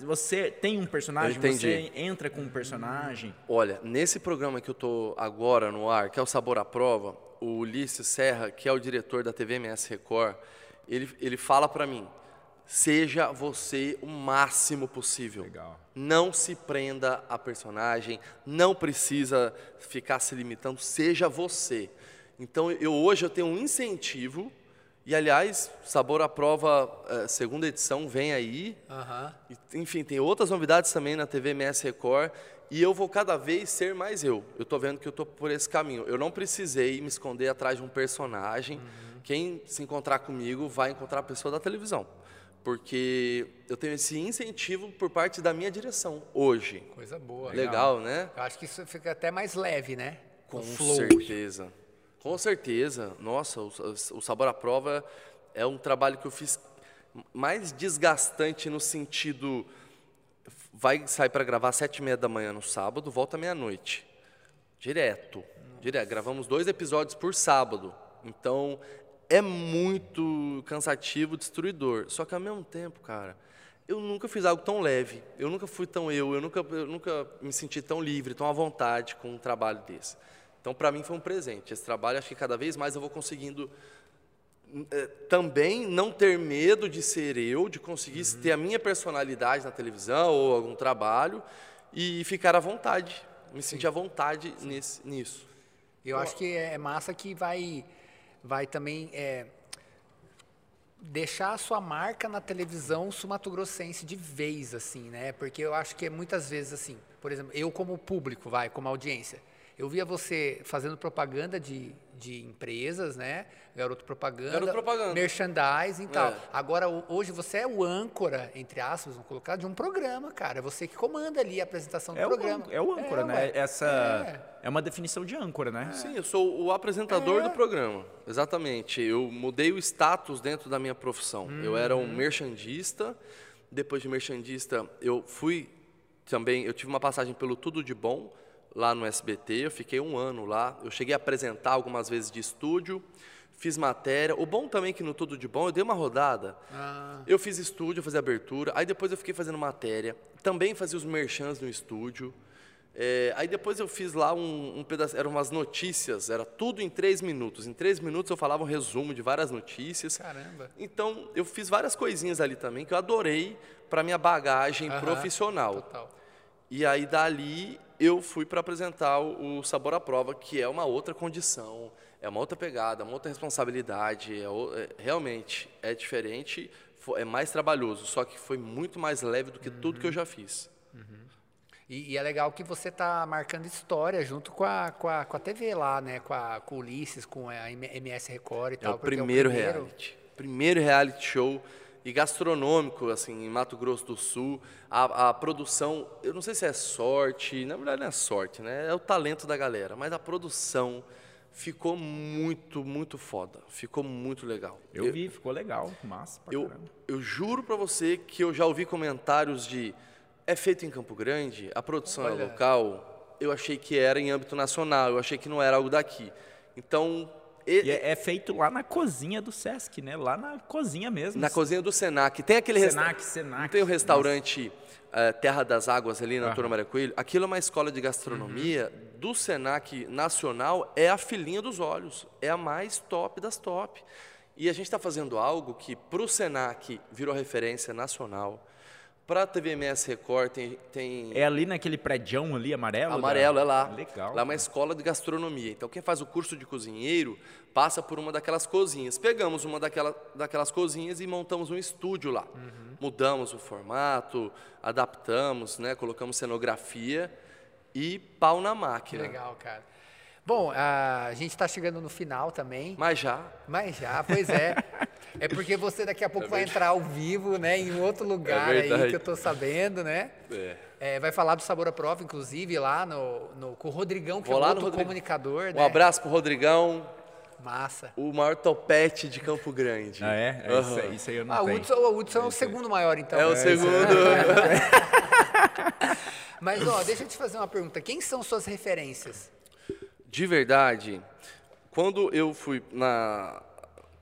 Você tem um personagem, você entra com um personagem. Olha, nesse programa que eu tô agora no ar, que é o Sabor à Prova, o Ulisses Serra, que é o diretor da TV MS Record, ele, ele fala para mim, Seja você o máximo possível. Legal. Não se prenda a personagem, não precisa ficar se limitando, seja você. Então, eu hoje eu tenho um incentivo, e aliás, Sabor à Prova, eh, segunda edição, vem aí. Aham. E, Enfim, tem outras novidades também na TV MS Record, e eu vou cada vez ser mais eu. Eu estou vendo que eu estou por esse caminho. Eu não precisei me esconder atrás de um personagem. Quem se encontrar comigo vai encontrar a pessoa da televisão. Porque eu tenho esse incentivo por parte da minha direção, hoje. Coisa boa. Legal, né? Eu acho que isso fica até mais leve, né? Com certeza. Com certeza. Nossa, o, o Sabor à Prova é um trabalho que eu fiz mais desgastante no sentido. Vai sair para gravar às sete e meia da manhã no sábado, volta meia-noite. Direto. Direto. Gravamos dois episódios por sábado. Então, é muito cansativo, destruidor. Só que ao mesmo tempo, cara, eu nunca fiz algo tão leve. Eu nunca fui tão eu. Eu nunca, eu nunca me senti tão livre, tão à vontade com um trabalho desse. Então, para mim, foi um presente. Esse trabalho, acho que cada vez mais eu vou conseguindo eh, também não ter medo de ser eu, de conseguir ter a minha personalidade na televisão ou algum trabalho e ficar à vontade, me sentir à vontade nesse, nisso. Eu acho que é massa que vai, vai também é, deixar a sua marca na televisão sumatogrossense de vez, assim, né? Porque eu acho que é muitas vezes assim, por exemplo, eu como público, vai, como audiência, eu via você fazendo propaganda de, de empresas, né? Garoto propaganda, Garoto propaganda. merchandising e tal. É. Agora, o- hoje você é o âncora, entre aspas, vamos colocar, de um programa, cara. É você que comanda ali a apresentação do É o, programa. ân- é o âncora, É, né? Essa é. uma definição de âncora, né? Sim, eu sou o apresentador É. do programa. Exatamente. Eu mudei o status dentro da minha profissão. Eu era um merchandista. Depois de merchandista, eu fui também. Eu tive uma passagem pelo Tudo de Bom lá no SBT. Eu fiquei um ano lá. Eu cheguei a apresentar algumas vezes de estúdio. Fiz matéria. O bom também é que no Tudo de Bom eu dei uma rodada. Ah, Eu fiz estúdio, eu fazia abertura, aí depois eu fiquei fazendo matéria, também fazia os merchans no estúdio. É, aí depois eu fiz lá um, um pedaço, eram umas notícias, era tudo em três minutos. Em três minutos eu falava um resumo de várias notícias. caramba. Então eu fiz várias coisinhas ali também que eu adorei para minha bagagem Aham, profissional. Total. E aí dali eu fui para apresentar o, o Sabor à Prova, que é uma outra condição, é uma outra pegada, uma outra responsabilidade, é o- é- realmente é diferente, é mais trabalhoso, só que foi muito mais leve do que tudo que eu já fiz. E, e é legal que você tá marcando história junto com a, com a, com a TV lá, né? Com, a, com o Ulisses, com a MS Record e É tal. o porque primeiro reality, primeiro reality show e gastronômico assim em Mato Grosso do Sul. A, a produção, eu não sei se é sorte, na verdade não é sorte, né? É o talento da galera, mas a produção ficou muito, muito foda, ficou muito legal. Eu vi, ficou legal, massa pra Eu, caramba. eu juro pra você que eu já ouvi comentários de é feito em Campo Grande, a produção Olha. é local. Eu achei que era em âmbito nacional, eu achei que não era algo daqui. Então, e- é, é feito lá na cozinha do Sesc, né? Lá na cozinha mesmo. na cozinha do Senac, tem aquele Senac, resta- Senac. Tem o restaurante eh, Terra das Águas ali na Aham. Doutora Maria Coelho? Aquilo é uma escola de gastronomia do Senac Nacional, é a filhinha dos olhos, é a mais top das top. E a gente está fazendo algo que para o Senac virou referência nacional. Para a TVMS Record tem, tem É ali naquele prédião ali, amarelo? Amarelo, da- é lá. Legal. Lá é uma escola de gastronomia. Então, quem faz o curso de cozinheiro passa por uma daquelas cozinhas. Pegamos uma daquela, daquelas cozinhas e montamos um estúdio lá. Uhum. Mudamos o formato, adaptamos, né, colocamos cenografia e pau na Que máquina. legal, cara. Bom, a gente está chegando no final também. Mas já, Mas já, pois é. É porque você daqui a pouco vai entrar ao vivo, né? Em outro lugar aí verdade. que eu tô sabendo, né? É. É, vai falar do Sabor à Prova, inclusive, lá no, no- com o Rodrigão, que Vou é lá no outro Rodrigo. comunicador, né? um abraço pro Rodrigão, Massa. o maior topete de Campo Grande. Ah, é? É, Isso, Aham. aí- isso aí eu não Ah, o tenho. Hudson, o Hudson é o segundo maior, então. É o isso aí. segundo. Mas, ó, deixa eu te fazer uma pergunta. Quem são suas referências? De verdade, quando eu fui na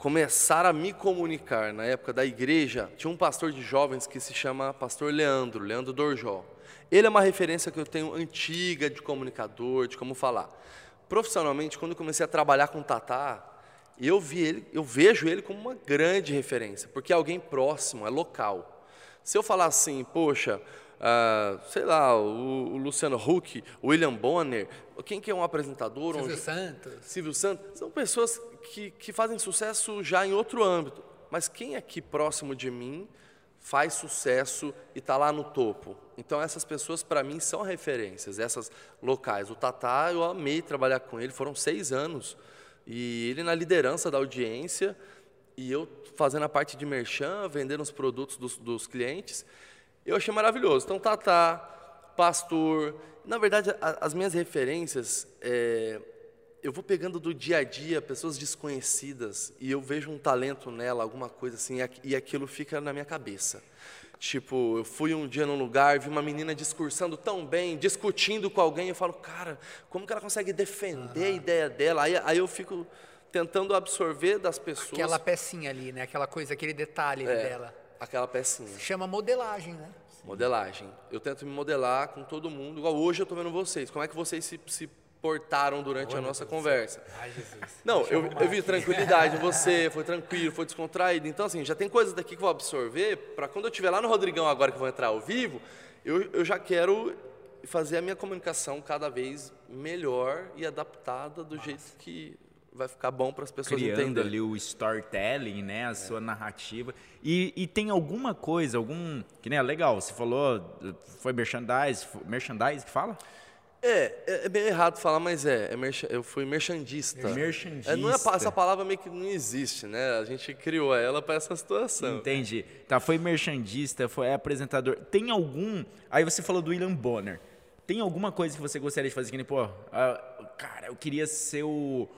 começar a me comunicar na época da igreja, tinha um pastor de jovens que se chama Pastor Leandro, Leandro Dorjó. Ele é uma referência que eu tenho antiga de comunicador, de como falar. Profissionalmente, quando eu comecei a trabalhar com Tatá, eu, vi ele, eu vejo ele como uma grande referência, porque é alguém próximo, é local. Se eu falar assim, poxa, uh, sei lá, o, o, Luciano Huck, o William Bonner, quem que é um apresentador? Silvio um, Santos. Silvio Santos. São pessoas que, que fazem sucesso já em outro âmbito. Mas quem aqui próximo de mim faz sucesso e está lá no topo? Então essas pessoas para mim são referências, essas locais. O Tatá, eu amei trabalhar com ele, foram seis anos. E ele na liderança da audiência e eu fazendo a parte de merchan, vendendo os produtos dos, dos clientes. Eu achei maravilhoso. Então, Tatá, Pastor. Na verdade, a, as minhas referências, é, eu vou pegando do dia a dia pessoas desconhecidas e eu vejo um talento nela, alguma coisa assim, e aquilo fica na minha cabeça. Tipo, eu fui um dia num lugar, vi uma menina discursando tão bem, discutindo com alguém, eu falo, cara, como que ela consegue defender uhum. a ideia dela? Aí, aí eu fico tentando absorver das pessoas. Aquela pecinha ali, né? Aquela coisa, aquele detalhe é, dela. Aquela pecinha. Se chama modelagem, né? Modelagem. Eu tento me modelar com todo mundo, igual hoje eu estou vendo vocês. Como é que vocês se, se portaram durante a nossa conversa? Ai, Jesus. Não, eu, eu vi tranquilidade em você, foi tranquilo, foi descontraído. Então, assim, já tem coisas daqui que eu vou absorver para quando eu estiver lá no Rodrigão agora que eu vou entrar ao vivo, eu, eu já quero fazer a minha comunicação cada vez melhor e adaptada do Nossa. jeito que vai ficar bom para as pessoas Criando entenderem. ali o storytelling, né, a é. sua narrativa. E, e, tem alguma coisa, algum, que nem é legal, você falou, foi merchandise, merchandise que fala? É, é, é bem errado falar, mas é, é eu fui merchandista. Merchandista. É, não é, essa palavra meio que não existe, né? A gente criou ela para essa situação. Entendi. Tá, foi merchandista, foi apresentador. Tem algum, aí você falou do William Bonner. Tem alguma coisa que você gostaria de fazer que nem, pô, uh, cara, eu queria ser o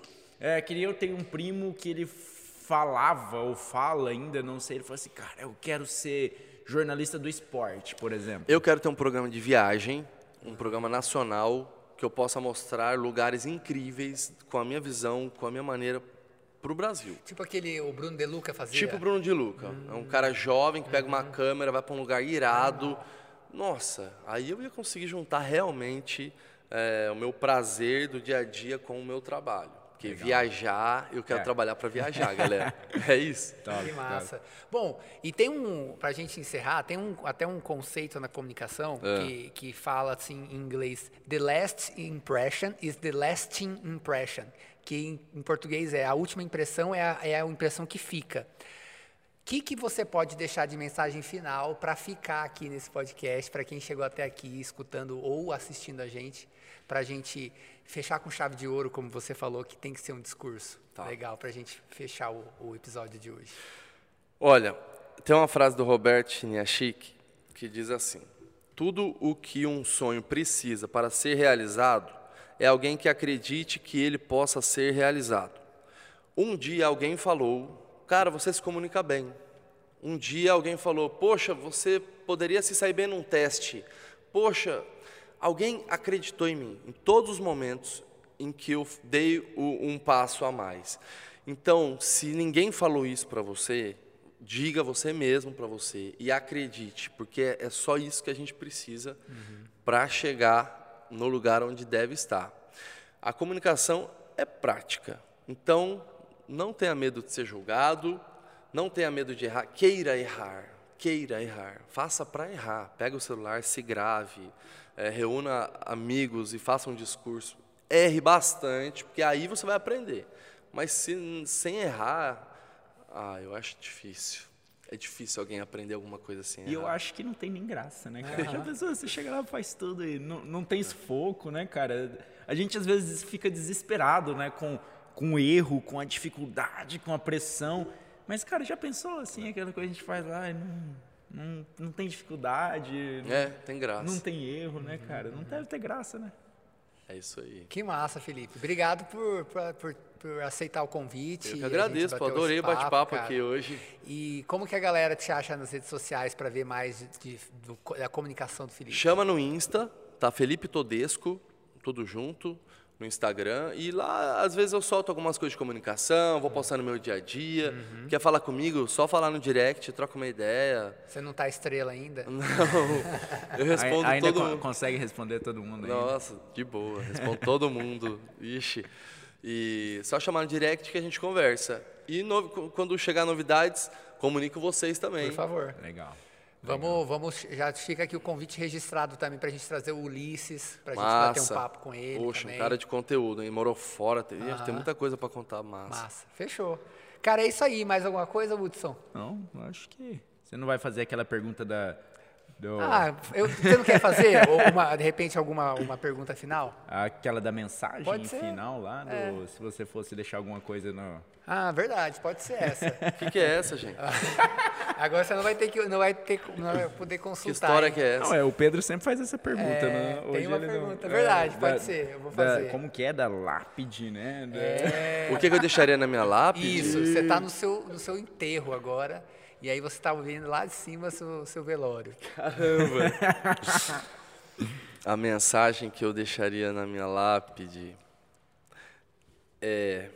é, queria eu ter um primo que ele falava ou fala ainda, não sei, ele falou assim, cara, eu quero ser jornalista do esporte, por exemplo. Eu quero ter um programa de viagem, um programa nacional que eu possa mostrar lugares incríveis com a minha visão, com a minha maneira para o Brasil. Tipo aquele o Bruno De Luca fazia. Tipo o Bruno De Luca, hum. é um cara jovem que pega uma uhum. câmera, vai para um lugar irado. Nossa, aí eu ia conseguir juntar realmente é, o meu prazer do dia a dia com o meu trabalho. Porque Legal. viajar, eu quero é. trabalhar para viajar, galera. é isso. que massa. Bom, e tem um, para a gente encerrar, tem um, até um conceito na comunicação é. que, que fala assim em inglês: The last impression is the lasting impression. Que em, em português é a última impressão, é a, é a impressão que fica. O que, que você pode deixar de mensagem final para ficar aqui nesse podcast, para quem chegou até aqui escutando ou assistindo a gente, para a gente fechar com chave de ouro, como você falou, que tem que ser um discurso tá. legal para a gente fechar o, o, episódio de hoje. Olha, tem uma frase do Robert Niashik que diz assim: Tudo o que um sonho precisa para ser realizado é alguém que acredite que ele possa ser realizado. Um dia alguém falou, cara, você se comunica bem. Um dia alguém falou, poxa, você poderia se sair bem num teste. Poxa, Alguém acreditou em mim em todos os momentos em que eu dei o, um passo a mais. Então, se ninguém falou isso para você, diga você mesmo para você e acredite, porque é, só isso que a gente precisa uhum. para chegar no lugar onde deve estar. A comunicação é prática. Então, não tenha medo de ser julgado, não tenha medo de errar, queira errar, queira errar, faça para errar. Pega o celular, se grave, é, reúna amigos e faça um discurso. Erre bastante, porque aí você vai aprender. Mas se, sem errar, ah, eu acho difícil. É difícil alguém aprender alguma coisa assim. E eu acho que não tem nem graça, né, cara? Já pensou, você chega lá e faz tudo e não, não tem sufoco, né, cara? A gente às vezes fica desesperado, né, com, com o erro, com a dificuldade, com a pressão. Mas, cara, já pensou assim, aquela coisa que a gente faz lá e não não, não tem dificuldade. É, tem graça. Não tem erro, né, cara? Não deve ter graça, né? É isso aí. Que massa, Felipe. Obrigado por, por, por, por aceitar o convite. Eu que agradeço, pô, adorei o bate-papo aqui hoje. E como que a galera te acha nas redes sociais para ver mais de, do, da comunicação do Felipe? Chama no Insta, tá? Felipe Todesco, tudo junto no Instagram e lá às vezes eu solto algumas coisas de comunicação, vou postar no meu dia a dia. Uhum. Quer falar comigo? Só falar no direct, troca uma ideia. Você não tá estrela ainda? Não. Eu respondo ainda todo mundo. consegue responder todo mundo Nossa, de boa, respondo todo mundo. Ixi. E só chamar no direct que a gente conversa. E no- quando chegar novidades, comunico vocês também. Por favor. Legal. Vamos, vamos, já fica aqui o convite registrado também pra gente trazer o Ulisses, pra gente Massa. bater um papo com ele Poxa, também. um cara de conteúdo, hein? Morou fora, tem, tem muita coisa pra contar massa. Massa, fechou. Cara, é isso aí. Mais alguma coisa, Hudson? Não, acho que. Você não vai fazer aquela pergunta da. Do, Ah, eu- você não quer fazer? Ou uma, de repente, alguma uma pergunta final? Aquela da mensagem Pode ser. final lá, do, É. se você fosse deixar alguma coisa no. Ah, verdade, pode ser essa. O que, que é essa, gente? Agora você não vai ter que, não vai ter, não vai poder Que consultar. história hein? que é essa? Não, é, o Pedro sempre faz essa pergunta, É, né? tem Hoje uma ele não- pergunta, verdade, pode ser, eu vou da- fazer. como que é? Da lápide, né? Da- É, O que, que eu deixaria na minha lápide? isso, você tá no seu, no seu enterro agora, e aí você tá vendo lá de cima seu, seu velório. Caramba! A mensagem que eu deixaria na minha lápide é.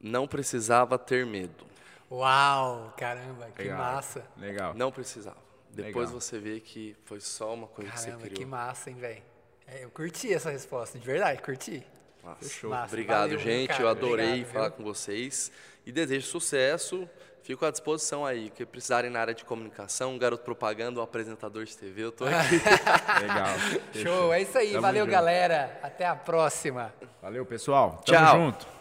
Não precisava ter medo. Uau, caramba, que Legal. massa. Legal. Não precisava. Depois Legal. você vê que foi só uma coisa que Caramba, você que criou. massa, hein, velho. É, eu curti essa resposta, de verdade, curti. Massa. Fechou. Massa, Obrigado, valeu, gente. cara, eu adorei obrigado, falar viu? com vocês. E desejo sucesso. Fico à disposição aí. Que precisarem na área de comunicação, garoto propaganda, um apresentador de TV, eu tô aqui. Legal. Show, é isso aí, Tamo valeu junto. galera, até a próxima. Valeu, pessoal. Tamo Tchau. junto.